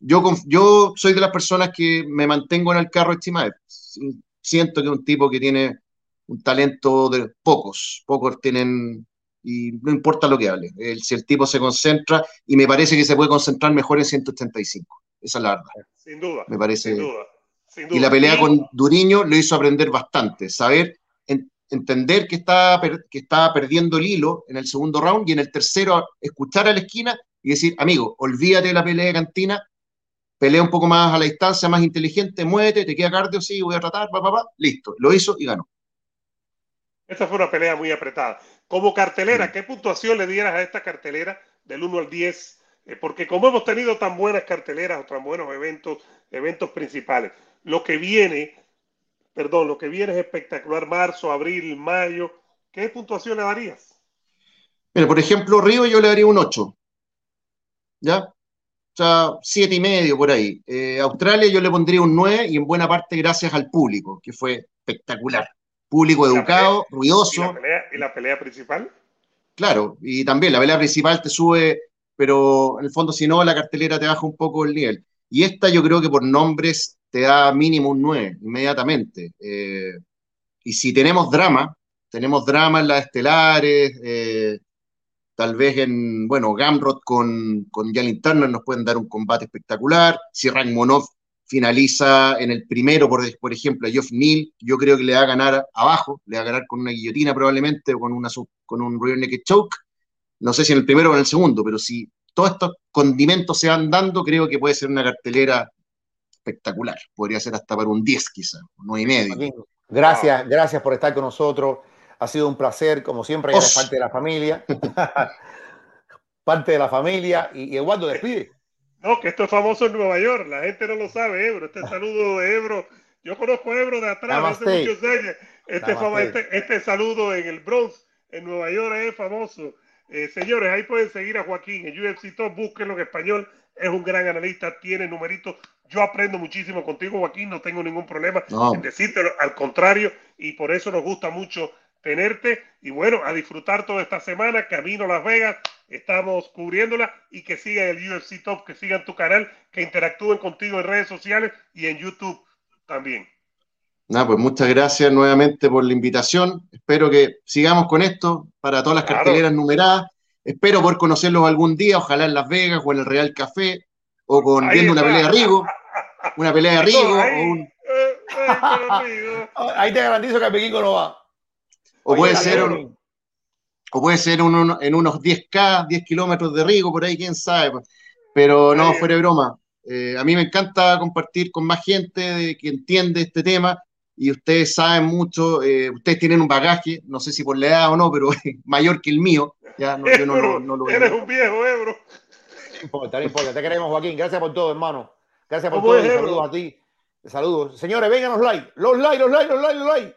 yo, yo soy de las personas que me mantengo en el carro de Chimaev. Siento que es un tipo que tiene un talento de pocos, pocos tienen y no importa lo que hable, si el tipo se concentra y me parece que se puede concentrar mejor en 185, esa es la verdad. Sin duda. Me parece. Sin duda, Y la pelea con Duriño lo hizo aprender bastante, saber entender que estaba, que estaba perdiendo el hilo en el segundo round y en el tercero escuchar a la esquina y decir, amigo, olvídate de la pelea de cantina, pelea un poco más a la distancia, más inteligente, muévete, te queda cardio, sí, voy a tratar, pa, pa, pa, listo, lo hizo y ganó. Esta fue una pelea muy apretada. Como cartelera, ¿qué puntuación le dieras a esta cartelera del 1 al 10? Eh, porque como hemos tenido tan buenas carteleras o tan buenos eventos, eventos principales, lo que viene, perdón, lo que viene es espectacular, marzo, abril, mayo, ¿qué puntuación le darías? Mira, por ejemplo, Río yo le daría un 8. ¿Ya? O sea, siete y medio por ahí. Eh, Australia yo le pondría un 9 y en buena parte gracias al público, que fue espectacular público educado, ruidoso. ¿y la, pelea, principal? Claro, y también la pelea principal te sube, pero en el fondo si no, la cartelera te baja un poco el nivel. Y esta yo creo que por nombres te da mínimo un 9 inmediatamente. Eh, y si tenemos drama, tenemos drama en las estelares, eh, tal vez en, bueno, Gamrot con, con Jalin Turner nos pueden dar un combate espectacular. Si Rangmonov finaliza en el primero, por, por ejemplo, a Geoff Neal, yo creo que le va a ganar abajo, le va a ganar con una guillotina probablemente o con, una, con un rear naked choke, no sé si en el primero o en el segundo, pero si todos estos condimentos se van dando, creo que puede ser una cartelera espectacular, podría ser hasta para un 10 quizá, un 9 y medio. Gracias, gracias por estar con nosotros, ha sido un placer, como siempre, eres parte de la familia, [laughs] parte de la familia, y, y Eduardo, despide. No, que esto es famoso en Nueva York, la gente no lo sabe, Ebro. Este saludo de Ebro, yo conozco a Ebro de atrás hace muchos años. Este, este, este, saludo en el Bronx, en Nueva York, es famoso. Eh, señores, ahí pueden seguir a Joaquín en UFC Top, búsquenlo en español, es un gran analista, tiene numeritos. Yo aprendo muchísimo contigo, Joaquín, no tengo ningún problema en decírtelo, al contrario, y por eso nos gusta mucho tenerte. Y bueno, a disfrutar toda esta semana, camino a Las Vegas, estamos cubriéndola y que sigan el UFC Top, que sigan tu canal, que interactúen contigo en redes sociales y en YouTube también. Nada, pues muchas gracias nuevamente por la invitación. Espero que sigamos con esto para todas las carteleras numeradas. Espero poder conocerlos algún día, ojalá en Las Vegas o en el Real Café, o con viendo una pelea de Rigo, una pelea de [laughs] Rigo. Ahí, [laughs] ahí te garantizo que a Pequín no va. O puede ser un, o puede ser en unos 10K, 10 kilómetros de Rigo, por ahí, quién sabe. Pero no, fuera de broma. Eh, a mí me encanta compartir con más gente que entiende este tema y ustedes saben mucho, eh, ustedes tienen un bagaje, no sé si por la edad o no, pero [laughs] mayor que el mío. Ya, no, yo no, no, lo [laughs] Eres un viejo, Ebro. No importa, no importa. Te queremos, Joaquín. Gracias por todo, hermano. Gracias por todo. saludos a ti. Saludos. Señores, vengan los likes. Los likes, los likes, los likes, los likes.